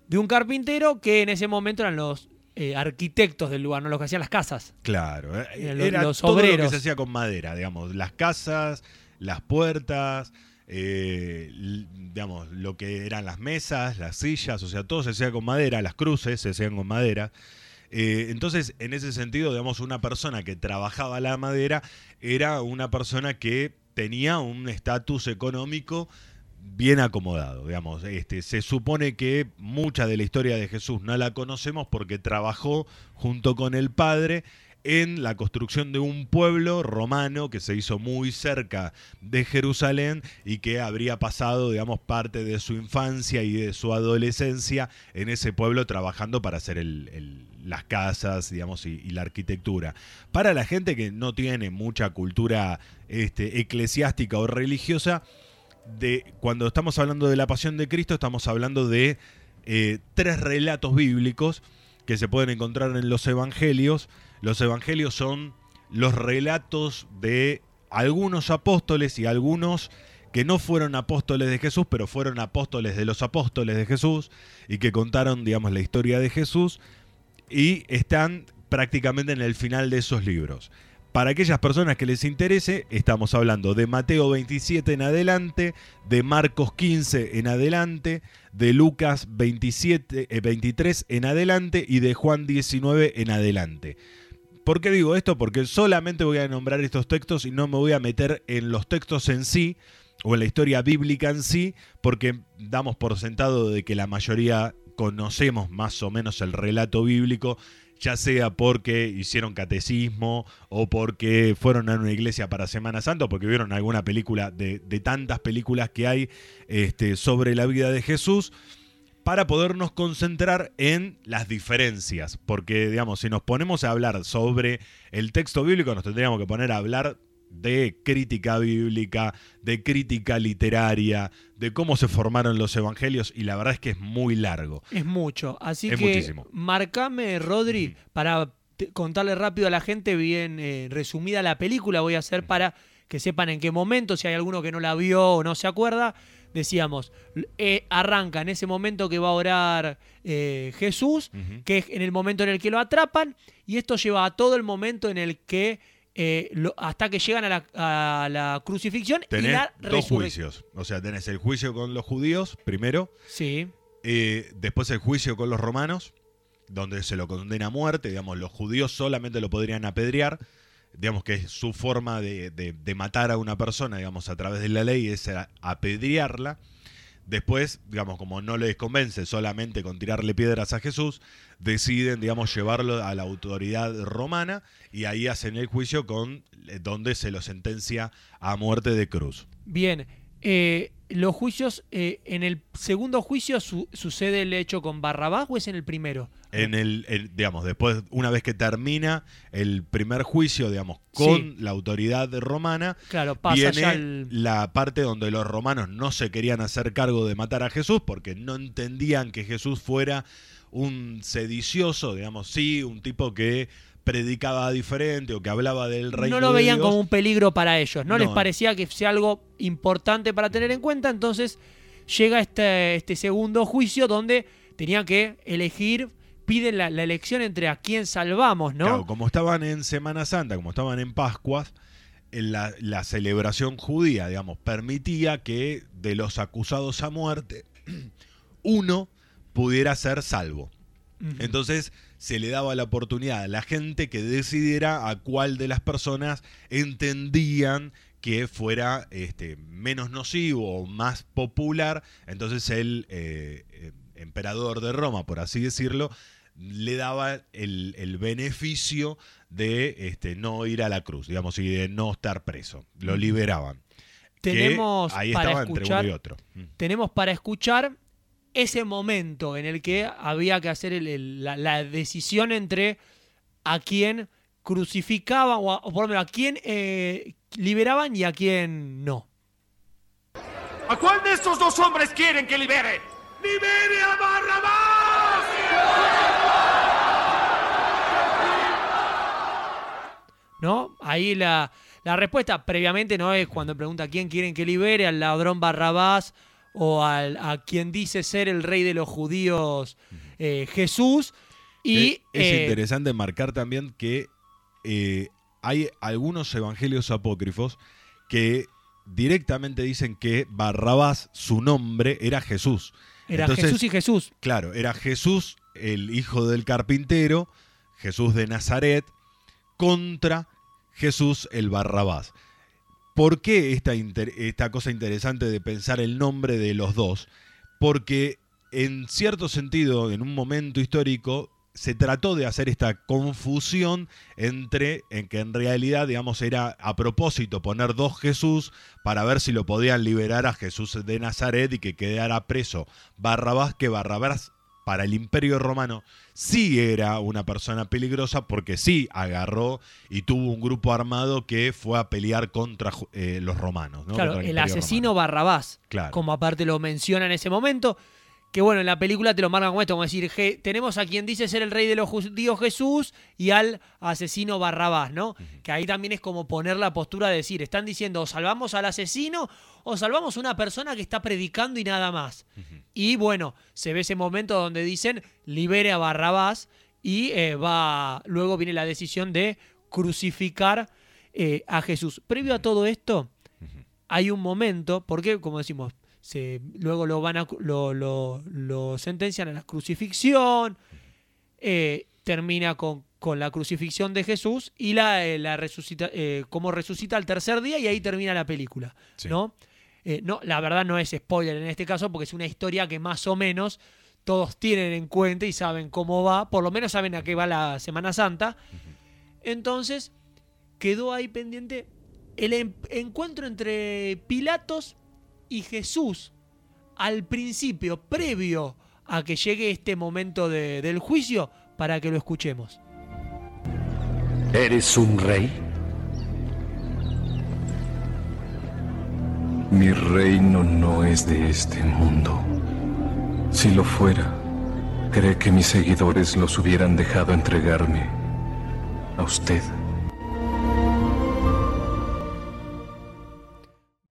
de un carpintero que en ese momento eran los eh, arquitectos del lugar, no los que hacían las casas. Claro, eh, Eh, lo- era los todo lo que obreros. se hacía con madera, digamos, las casas, las puertas, eh, digamos, lo que eran las mesas, las sillas, o sea, todo se hacía con madera, las cruces se hacían con madera. Eh, entonces, en ese sentido, digamos, una persona que trabajaba la madera era una persona que tenía un estatus económico bien acomodado, digamos. Este, se supone que mucha de la historia de Jesús no la conocemos porque trabajó junto con el Padre en la construcción de un pueblo romano que se hizo muy cerca de Jerusalén y que habría pasado, digamos, parte de su infancia y de su adolescencia en ese pueblo trabajando para el- el- las casas, digamos, y, la arquitectura. Para la gente que no tiene mucha cultura este, eclesiástica o religiosa, de cuando estamos hablando de la pasión de Cristo, estamos hablando de eh, tres relatos bíblicos que se pueden encontrar en los evangelios. Los evangelios son los relatos de algunos apóstoles y algunos que no fueron apóstoles de Jesús, pero fueron apóstoles de los apóstoles de Jesús y que contaron, digamos, la historia de Jesús y están prácticamente en el final de esos libros. Para aquellas personas que les interese, estamos hablando de Mateo 27 en adelante, de Marcos 15 en adelante, de Lucas 27, eh, 23 en adelante y de Juan 19 en adelante. ¿Por qué digo esto? Porque solamente voy a nombrar estos textos y no me voy a meter en los textos en sí o en la historia bíblica en sí, porque damos por sentado de que la mayoría conocemos más o menos el relato bíblico, ya sea porque hicieron catecismo o porque fueron a una iglesia para Semana Santa porque vieron alguna película de, de tantas películas que hay este, sobre la vida de Jesús para podernos concentrar en las diferencias. Porque, digamos, si nos ponemos a hablar sobre el texto bíblico, nos tendríamos que poner a hablar de crítica bíblica, de crítica literaria, de cómo se formaron los evangelios, y la verdad es que es muy largo. Es mucho. Así Es que muchísimo. marcame, Rodri, para contarle rápido a la gente bien eh, resumida la película. Voy a hacer para que sepan en qué momento, si hay alguno que no la vio o no se acuerda. Decíamos, eh, arranca en ese momento que va a orar eh, Jesús, que es en el momento en el que lo atrapan, y esto lleva a todo el momento en el que, eh, lo- hasta que llegan a la, a la crucifixión y la dos juicios. O sea, tenés el juicio con los judíos, primero, Sí, eh, después el juicio con los romanos, donde se lo condena a muerte, digamos, los judíos solamente lo podrían apedrear, digamos que es su forma de, de- de matar a una persona, digamos, a través de la ley, es apedrearla. Después, digamos, como no les convence solamente con tirarle piedras a Jesús, deciden, digamos, llevarlo a la autoridad romana y ahí hacen el juicio con eh, donde se lo sentencia a muerte de cruz. Bien, eh, los juicios, eh, en el segundo juicio su- sucede el hecho con Barrabás o es en el primero? En el, el- digamos, después, una vez que termina el primer juicio, digamos, con Sí. la autoridad romana, Claro, pasa viene ya el... la parte donde los romanos no se querían hacer cargo de matar a Jesús porque no entendían que Jesús fuera un sedicioso, digamos, sí, un tipo que predicaba diferente o que hablaba del reino no lo de veían Dios. como un peligro para ellos, no, les No. parecía que sea algo importante para tener en cuenta, entonces llega este, este segundo juicio donde tenían que elegir, piden la, la elección entre a quién salvamos, ¿no? Claro, como estaban en Semana Santa, como estaban en Pascuas, la, la celebración judía, digamos, permitía que de los acusados a muerte, uno pudiera ser salvo. Entonces se le daba la oportunidad a la gente que decidiera a cuál de las personas entendían que fuera este, menos nocivo o más popular. Entonces el eh, eh, emperador de Roma, por así decirlo, le daba el, el beneficio de este, no ir a la cruz, digamos, y de no estar preso. Lo liberaban. Que Tenemos ahí para estaba entre escuchar uno y otro. Tenemos para escuchar ese momento en el que había que hacer el- el- la, la decisión entre a quién crucificaban o, a- o por lo menos a quién eh, liberaban y a quién no. ¿A cuál de estos dos hombres quieren que libere? ¡Libere a Barrabás! ¿No? Ahí la, la respuesta previamente no es cuando pregunta quién quieren que libere, al ladrón Barrabás o al, a quien dice ser el rey de los judíos, eh, Jesús. Y Que es eh, interesante marcar también que eh, hay algunos evangelios apócrifos que directamente dicen que Barrabás, su nombre, era Jesús. era Entonces, Jesús y Jesús. Claro, era Jesús, el hijo del carpintero, Jesús de Nazaret, contra Jesús el Barrabás. ¿Por qué esta, esta cosa interesante de pensar el nombre de los dos? Porque en cierto sentido, en un momento histórico, se trató de hacer esta confusión entre en que en realidad, digamos, era a propósito poner dos Jesús para ver si lo podían liberar a Jesús de Nazaret y que quedara preso Barrabás, que Barrabás para el Imperio Romano sí era una persona peligrosa porque sí agarró y tuvo un grupo armado que fue a pelear contra eh, los romanos. ¿no? Claro, el asesino Romano. Barrabás, Claro. como aparte lo menciona en ese momento. Que bueno, en la película te lo marcan como esto, como decir, je- tenemos a quien dice ser el rey de los judíos Jesús y al asesino Barrabás, ¿no? Que ahí también es como poner la postura de decir, están diciendo, o salvamos al asesino o salvamos a una persona que está predicando y nada más. Y bueno, se ve ese momento donde dicen, libere a Barrabás y eh, va, luego viene la decisión de crucificar eh, a Jesús. Previo a todo esto, hay un momento, porque como decimos, se, luego lo van a lo, lo- lo sentencian a la crucifixión, eh, termina con, con la crucifixión de Jesús y la, eh, la resucita, eh, cómo resucita al tercer día y ahí termina la película, Sí. ¿no? No, la verdad no es spoiler en este caso porque es una historia que más o menos todos tienen en cuenta y saben cómo va, por lo menos saben a qué va la Semana Santa. Entonces, quedó ahí pendiente el en- encuentro entre Pilatos y Jesús al principio, previo a que llegue este momento de- del juicio, para que lo escuchemos. ¿Eres un rey? Mi reino no es de este mundo. Si lo fuera, ¿cree que mis seguidores los hubieran dejado entregarme a usted?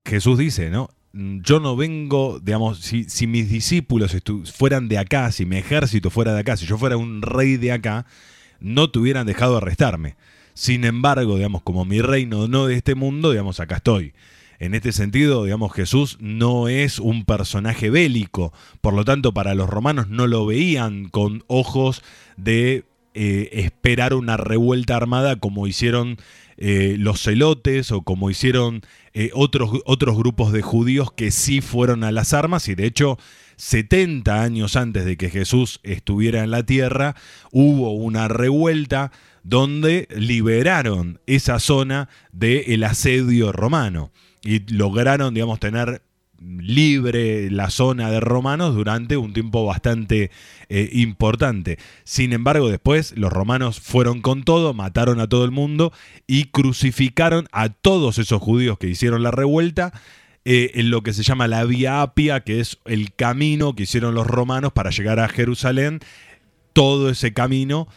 Jesús dice, ¿no? Mm, Yo no vengo, digamos, si, si mis discípulos fueran de acá, si mi ejército fuera de acá, si yo fuera un rey de acá, no te hubieran dejado arrestarme. Sin embargo, digamos, como mi reino no de este mundo, digamos, acá estoy. En este sentido, digamos, Jesús no es un personaje bélico, por lo tanto, para los romanos no lo veían con ojos de eh, esperar una revuelta armada como hicieron eh, los celotes o como hicieron eh, otros, otros grupos de judíos que sí fueron a las armas y de hecho 70 años antes de que Jesús estuviera en la tierra hubo una revuelta donde liberaron esa zona del asedio romano y lograron, digamos, tener libre la zona de romanos durante un tiempo bastante eh, importante. Sin embargo, después los romanos fueron con todo, mataron a todo el mundo y crucificaron a todos esos judíos que hicieron la revuelta eh, en lo que se llama la Vía Apia, que es el camino que hicieron los romanos para llegar a Jerusalén, todo ese camino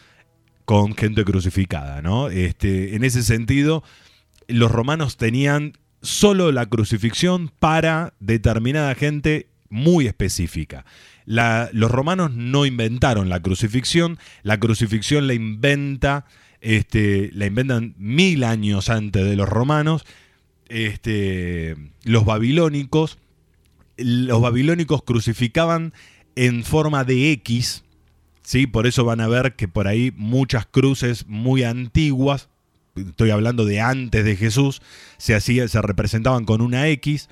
con gente crucificada, ¿no? Este, en ese sentido, los romanos tenían solo la crucifixión para determinada gente muy específica. La- los romanos no inventaron la crucifixión, la crucifixión la inventa, este, la inventan mil años antes de los romanos, este, los babilónicos, los babilónicos crucificaban en forma de X, ¿sí? Por eso van a ver que por ahí muchas cruces muy antiguas, estoy hablando de antes de Jesús, se, hacía, se representaban con una X.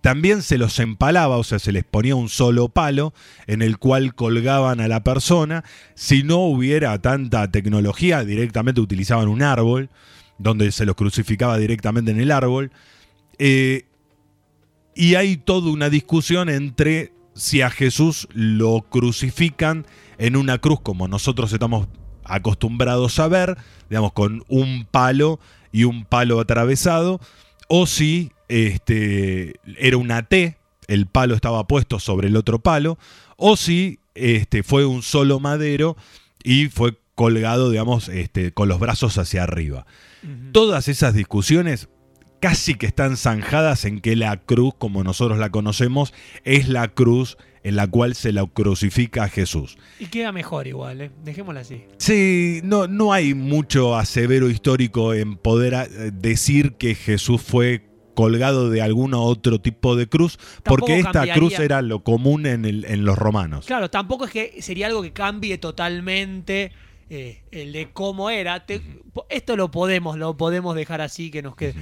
También se los empalaba, o sea, se les ponía un solo palo en el cual colgaban a la persona. Si no hubiera tanta tecnología, directamente utilizaban un árbol, donde se los crucificaba directamente en el árbol. Eh, y hay toda una discusión entre si a Jesús lo crucifican en una cruz como nosotros estamos acostumbrados a ver, digamos, con un palo y un palo atravesado, o si este, era una T, el palo estaba puesto sobre el otro palo, o si este, fue un solo madero y fue colgado, digamos, este, con los brazos hacia arriba. Todas esas discusiones casi que están zanjadas en que la cruz, como nosotros la conocemos, es la cruz en la cual se la crucifica a Jesús. Y queda mejor igual, ¿eh? Dejémosla así. Sí, no, no hay mucho asevero histórico en poder eh, decir que Jesús fue colgado de algún otro tipo de cruz, porque esta cambiaría. cruz era lo común en, el- en los romanos. Claro, tampoco es que sería algo que cambie totalmente eh, el de cómo era. Te- Esto lo podemos, lo podemos dejar así que nos quede.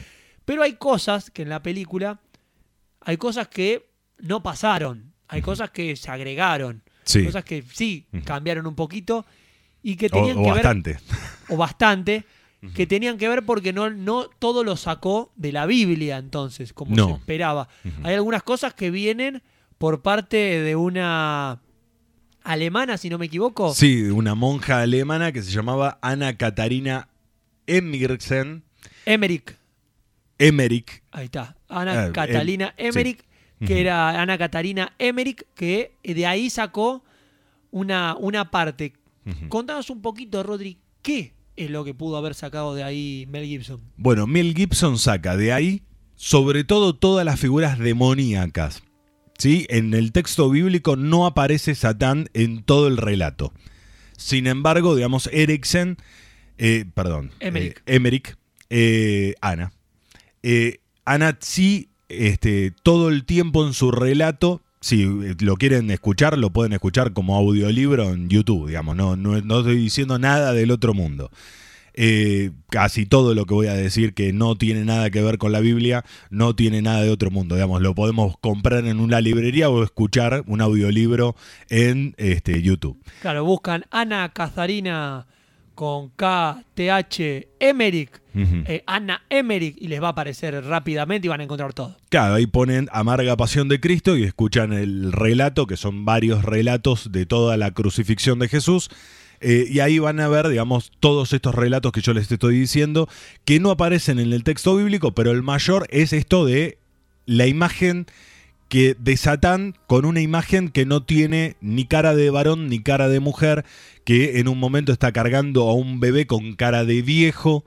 Pero hay cosas que en la película, hay cosas que no pasaron, hay cosas que se agregaron, Sí. cosas que sí cambiaron un poquito y que tenían o que bastante. ver o bastante que tenían que ver porque no, no todo lo sacó de la Biblia entonces, como No. se esperaba. Hay algunas cosas que vienen por parte de una alemana, si no me equivoco. Sí, una monja alemana que se llamaba Ana Catarina Emirsen, Emmerich, Emmerich, ahí está. Ana Ah, Catalina em- Emmerich, sí. Que era Ana Catarina Emmerich, que de ahí sacó una, una parte. Contanos un poquito, Rodri, ¿qué es lo que pudo haber sacado de ahí Mel Gibson? Bueno, Mel Gibson saca de ahí sobre todo todas las figuras demoníacas. ¿sí? En el texto bíblico no aparece Satán en todo el relato. Sin embargo, digamos, Eriksen, eh, perdón, Emmerich. eh, Emmerich, eh, Ana. Eh, Ana sí, este, todo el tiempo en su relato, si eh, lo quieren escuchar, lo pueden escuchar como audiolibro en YouTube, digamos, no, no, no estoy diciendo nada del otro mundo. Eh, casi todo lo que voy a decir que no tiene nada que ver con la Biblia, no tiene nada de otro mundo. Digamos, lo podemos comprar en una librería o escuchar un audiolibro en este, YouTube. Claro, buscan Ana Cazarina con K, T, H, Emmerich, Ujú. eh, Ana Emmerich, y les va a aparecer rápidamente y van a encontrar todo. Claro, ahí ponen Amarga Pasión de Cristo y escuchan el relato, que son varios relatos de toda la crucifixión de Jesús. Eh, y ahí van a ver, digamos, todos estos relatos que yo les estoy diciendo, que no aparecen en el texto bíblico, pero el mayor es esto de la imagen que de Satán con una imagen que no tiene ni cara de varón ni cara de mujer, que en un momento está cargando a un bebé con cara de viejo.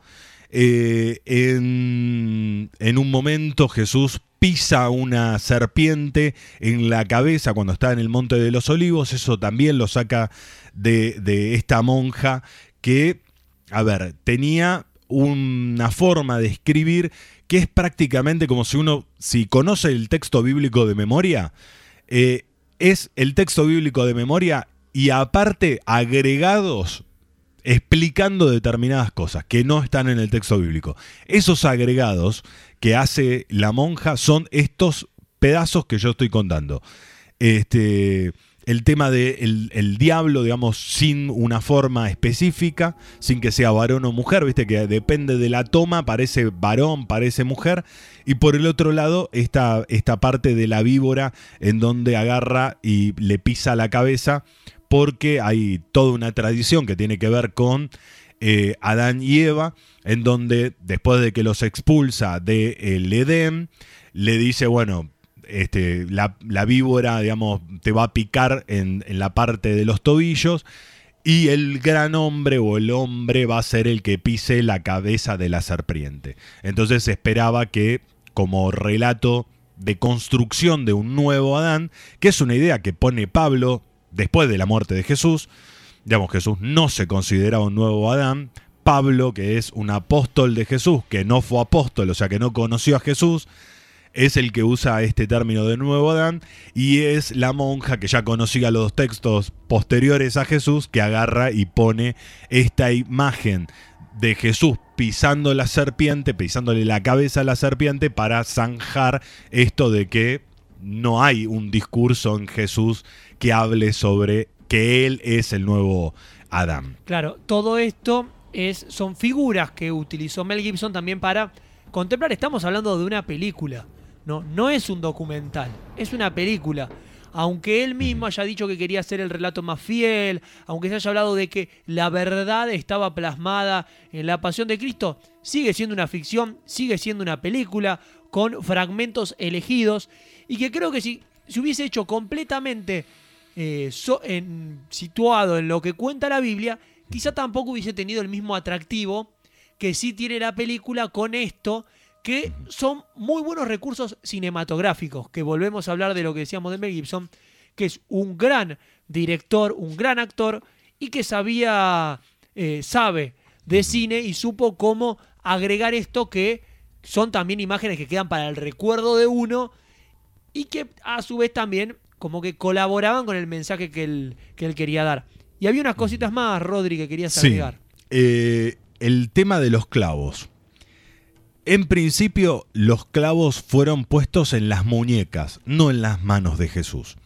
Eh, en, en un momento Jesús pisa una serpiente en la cabeza cuando está en el Monte de los Olivos. Eso también lo saca de, de esta monja que, a ver, tenía una forma de escribir que es prácticamente como si uno, si conoce el texto bíblico de memoria, eh, es el texto bíblico de memoria y aparte agregados explicando determinadas cosas que no están en el texto bíblico. Esos agregados que hace la monja son estos pedazos que yo estoy contando. Este, el tema del de el diablo, digamos, sin una forma específica, sin que sea varón o mujer, viste que depende de la toma, parece varón, parece mujer. Y por el otro lado, esta, esta parte de la víbora en donde agarra y le pisa la cabeza, porque hay toda una tradición que tiene que ver con eh, Adán y Eva, en donde después de que los expulsa del el Edén, le dice, bueno, este, la, víbora, te va a picar en, la parte de los tobillos y el gran hombre o el hombre va a ser el que pise la cabeza de la serpiente. Entonces esperaba que como relato de construcción de un nuevo Adán, que es una idea que pone Pablo después de la muerte de Jesús, digamos, Jesús no se consideraba un nuevo Adán, Pablo, que es un apóstol de Jesús, que no fue apóstol, o sea, que no conoció a Jesús, es el que usa este término de nuevo Adán y es la monja que ya conocía los textos posteriores a Jesús que agarra y pone esta imagen de Jesús pisando la serpiente, pisándole la cabeza a la serpiente para zanjar esto de que no hay un discurso en Jesús que hable sobre que él es el nuevo Adán. Claro, todo esto es, son figuras que utilizó Mel Gibson también para contemplar. Estamos hablando de una película. No, no es un documental, es una película. Aunque él mismo haya dicho que quería ser el relato más fiel, aunque se haya hablado de que la verdad estaba plasmada en la pasión de Cristo, sigue siendo una ficción, sigue siendo una película con fragmentos elegidos y que creo que si se hubiese hecho completamente eh, so, en, situado en lo que cuenta la Biblia, quizá tampoco hubiese tenido el mismo atractivo que sí tiene la película con esto que son muy buenos recursos cinematográficos, que volvemos a hablar de lo que decíamos de Mel Gibson, que es un gran director, un gran actor y que sabía, eh, sabe de cine y supo cómo agregar esto que son también imágenes que quedan para el recuerdo de uno y que a su vez también como que colaboraban con el mensaje que él, que él quería dar. Y había unas cositas más, Rodri, que querías agregar. Sí. Eh, el tema de los clavos. En principio, los clavos fueron puestos en las muñecas, no en las manos de Jesús.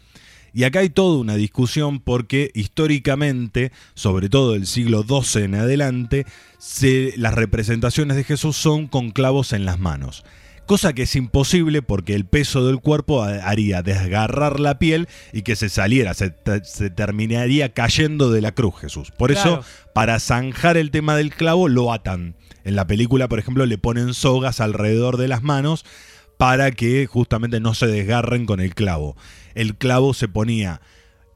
Y acá hay toda una discusión porque históricamente, sobre todo del siglo XII en adelante, se, las representaciones de Jesús son con clavos en las manos. Cosa que es imposible porque el peso del cuerpo haría desgarrar la piel y que se saliera, se, se terminaría cayendo de la cruz Jesús. Por claro. eso, para zanjar el tema del clavo, lo atan. En la película, por ejemplo, le ponen sogas alrededor de las manos para que justamente no se desgarren con el clavo. El clavo se ponía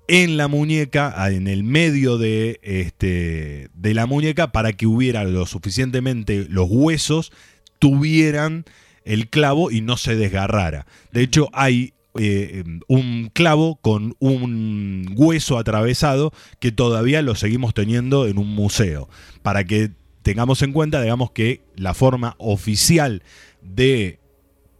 en la muñeca, en el medio de, este, de la muñeca, para que hubiera lo suficientemente los huesos tuvieran el clavo y no se desgarrara. De hecho, hay eh, un clavo con un hueso atravesado que todavía lo seguimos teniendo en un museo. Para que tengamos en cuenta, digamos, que la forma oficial de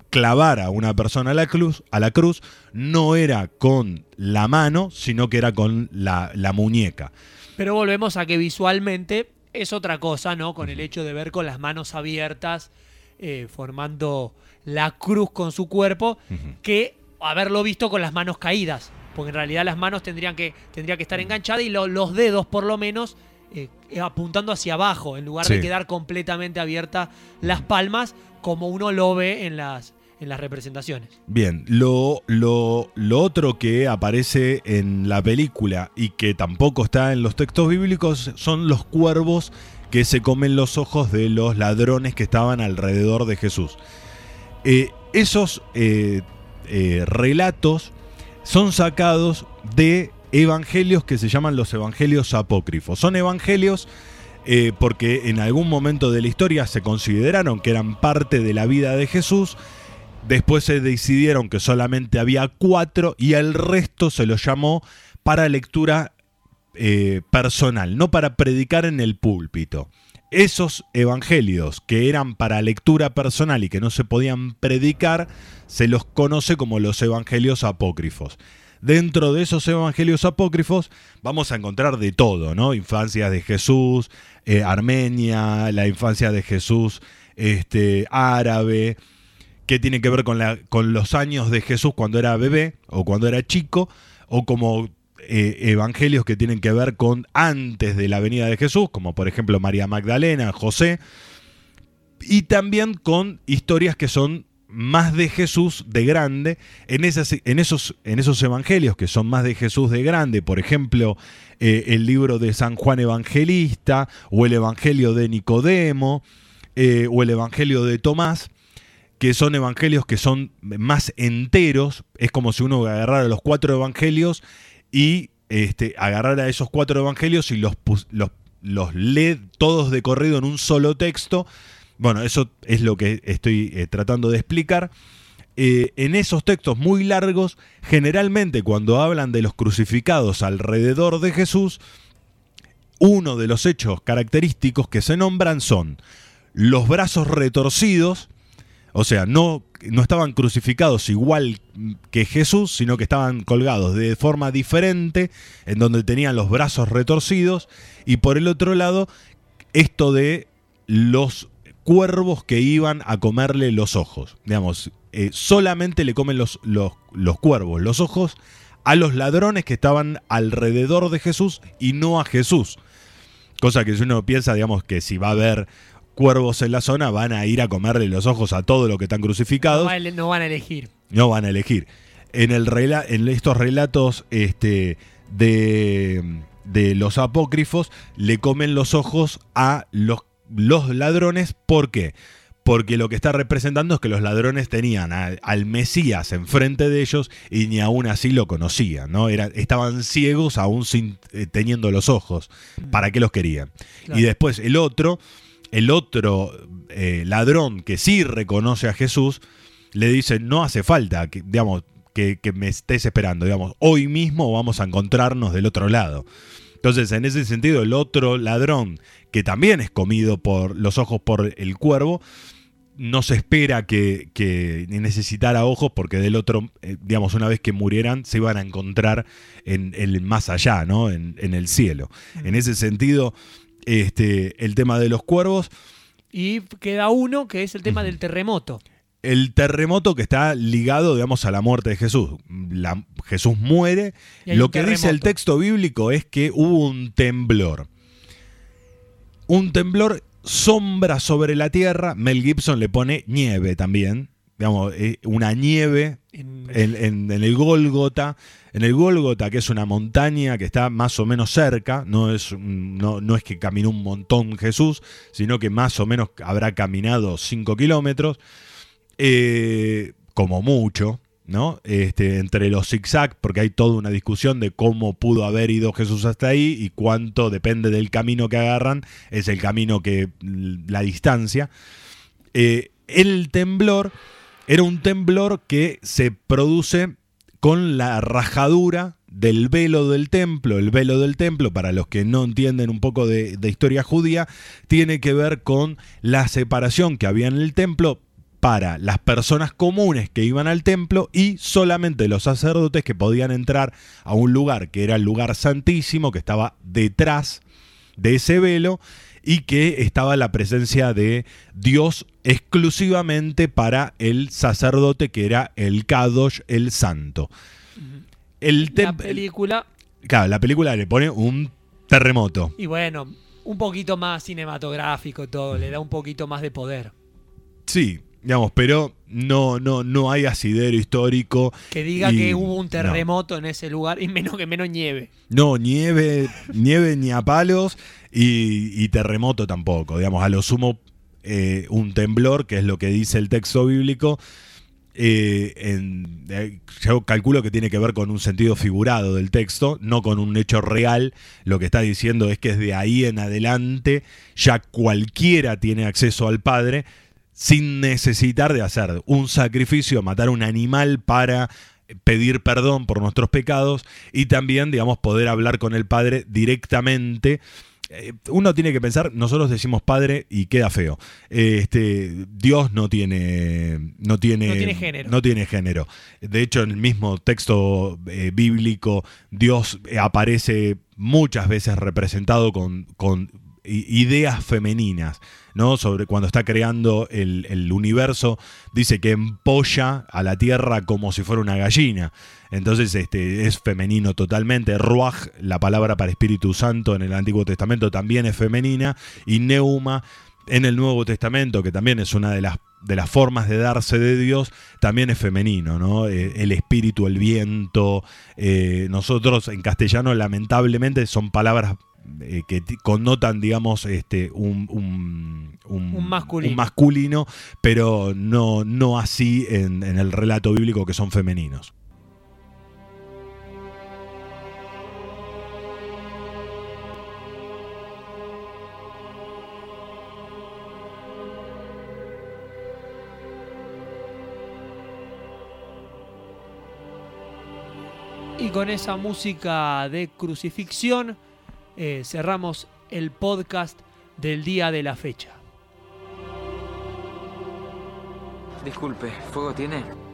clavar a una persona a la cruz, a la cruz no era con la mano, sino que era con la, la muñeca. Pero volvemos a que visualmente es otra cosa, ¿no? Con el hecho de ver con las manos abiertas, eh, formando la cruz con su cuerpo, uh -huh. que haberlo visto con las manos caídas. Porque en realidad las manos tendrían que, tendría que estar enganchadas y lo, los dedos, por lo menos, eh, apuntando hacia abajo, en lugar sí. de quedar completamente abiertas las palmas, como uno lo ve en las, en las representaciones. Bien, lo, lo, lo, otro que aparece en la película y que tampoco está en los textos bíblicos son los cuervos que se comen los ojos de los ladrones que estaban alrededor de Jesús. Eh, esos eh, eh, relatos son sacados de evangelios que se llaman los evangelios apócrifos. Son evangelios eh, porque en algún momento de la historia se consideraron que eran parte de la vida de Jesús. Después se decidieron que solamente había cuatro y el resto se lo llamó para lectura eh, personal, no para predicar en el púlpito. Esos evangelios que eran para lectura personal y que no se podían predicar, se los conoce como los evangelios apócrifos. Dentro de esos evangelios apócrifos vamos a encontrar de todo, ¿no? Infancias de Jesús, eh, Armenia, la infancia de Jesús este, árabe, que tiene que ver con, los años de Jesús cuando era bebé o cuando era chico, o como eh, evangelios que tienen que ver con antes de la venida de Jesús, como por ejemplo María Magdalena, José, y también con historias que son más de Jesús de grande, en, esas, en, esos, en esos evangelios que son más de Jesús de grande, por ejemplo, eh, el libro de San Juan Evangelista, o el Evangelio de Nicodemo, eh, o el Evangelio de Tomás, que son evangelios que son más enteros, es como si uno agarrara los cuatro evangelios y este, agarrara esos cuatro evangelios y los, los, los lee todos de corrido en un solo texto, bueno, eso es lo que estoy eh, tratando de explicar. Eh, en esos textos muy largos, generalmente cuando hablan de los crucificados alrededor de Jesús, uno de los hechos característicos que se nombran son los brazos retorcidos, o sea, no, no estaban crucificados igual que Jesús, sino que estaban colgados de forma diferente, en donde tenían los brazos retorcidos, y por el otro lado, esto de los cuervos que iban a comerle los ojos. Digamos, eh, solamente le comen los, los, los cuervos los ojos a los ladrones que estaban alrededor de Jesús y no a Jesús. Cosa que si uno piensa, digamos, que si va a haber cuervos en la zona, van a ir a comerle los ojos a todo lo que están crucificados. No, van a elegir. No van a elegir. En, el en estos relatos este, de, de los apócrifos, le comen los ojos a los los ladrones, ¿por qué? Porque lo que está representando es que los ladrones tenían al Mesías enfrente de ellos y ni aún así lo conocían, ¿no? Era, estaban ciegos aún sin, eh, teniendo los ojos. Mm. ¿Para qué los querían? Y después el otro, el otro eh, ladrón que sí reconoce a Jesús, le dice, no hace falta que, digamos, que, que me estés esperando, digamos, hoy mismo vamos a encontrarnos del otro lado. Entonces, en ese sentido, el otro ladrón, que también es comido por los ojos por el cuervo, no se espera que, necesitara ojos porque del otro, eh, digamos, una vez que murieran, se iban a encontrar en el más allá, ¿no? En, el cielo. En ese sentido, este, el tema de los cuervos. Y queda uno que es el tema del terremoto el terremoto que está ligado, digamos, a la muerte de Jesús. Jesús muere. Lo que dice el texto bíblico es que hubo un temblor. Un temblor sombra sobre la tierra. Mel Gibson le pone nieve también. Digamos, eh, una nieve en, el Gólgota. En el Gólgota, que es una montaña que está más o menos cerca, no es, no, no es que caminó un montón Jesús, sino que más o menos habrá caminado 5 kilómetros. Eh, como mucho, ¿no? Este, entre los zigzag, porque hay toda una discusión de cómo pudo haber ido Jesús hasta ahí y cuánto depende del camino que agarran, es el camino que la distancia. Eh, el temblor era un temblor que se produce con la rajadura del velo del templo. El velo del templo, para los que no entienden un poco de, de historia judía, tiene que ver con la separación que había en el templo para las personas comunes que iban al templo y solamente los sacerdotes que podían entrar a un lugar que era el lugar santísimo, que estaba detrás de ese velo y que estaba la presencia de Dios exclusivamente para el sacerdote que era el Kadosh, el santo. El la película... Claro, la película le pone un terremoto. Y bueno, un poquito más cinematográfico todo, le da un poquito más de poder. Sí, Digamos, pero no, no, no hay asidero histórico. Que diga que hubo un terremoto en ese lugar y menos que menos nieve. No, nieve, nieve ni a palos y, terremoto tampoco. Digamos, a lo sumo eh, un temblor, que es lo que dice el texto bíblico. Eh, eh, yo calculo que tiene que ver con un sentido figurado del texto, no con un hecho real. Lo que está diciendo es que desde ahí en adelante ya cualquiera tiene acceso al Padre sin necesitar de hacer un sacrificio, matar un animal para pedir perdón por nuestros pecados y también, digamos, poder hablar con el Padre directamente. Eh, uno tiene que pensar, nosotros decimos Padre y queda feo. Este, Dios no tiene, no tiene, no tiene género. No tiene género. De hecho, en el mismo texto eh, bíblico, Dios aparece muchas veces representado con, con ideas femeninas, ¿no? Sobre cuando está creando el, universo, dice que empolla a la tierra como si fuera una gallina. Entonces este, es femenino totalmente. Ruach, la palabra para Espíritu Santo en el Antiguo Testamento, también es femenina. Y Neuma en el Nuevo Testamento, que también es una de las, de las formas de darse de Dios, también es femenino, ¿no? Eh, el espíritu, el viento. eh, nosotros en castellano, lamentablemente, son palabras eh, que connotan, digamos, este, un, un, Un masculino. un masculino, pero no, no así en, en el relato bíblico que son femeninos. Y con esa música de crucifixión eh, cerramos el podcast del día de la fecha. Disculpe, ¿fuego tiene?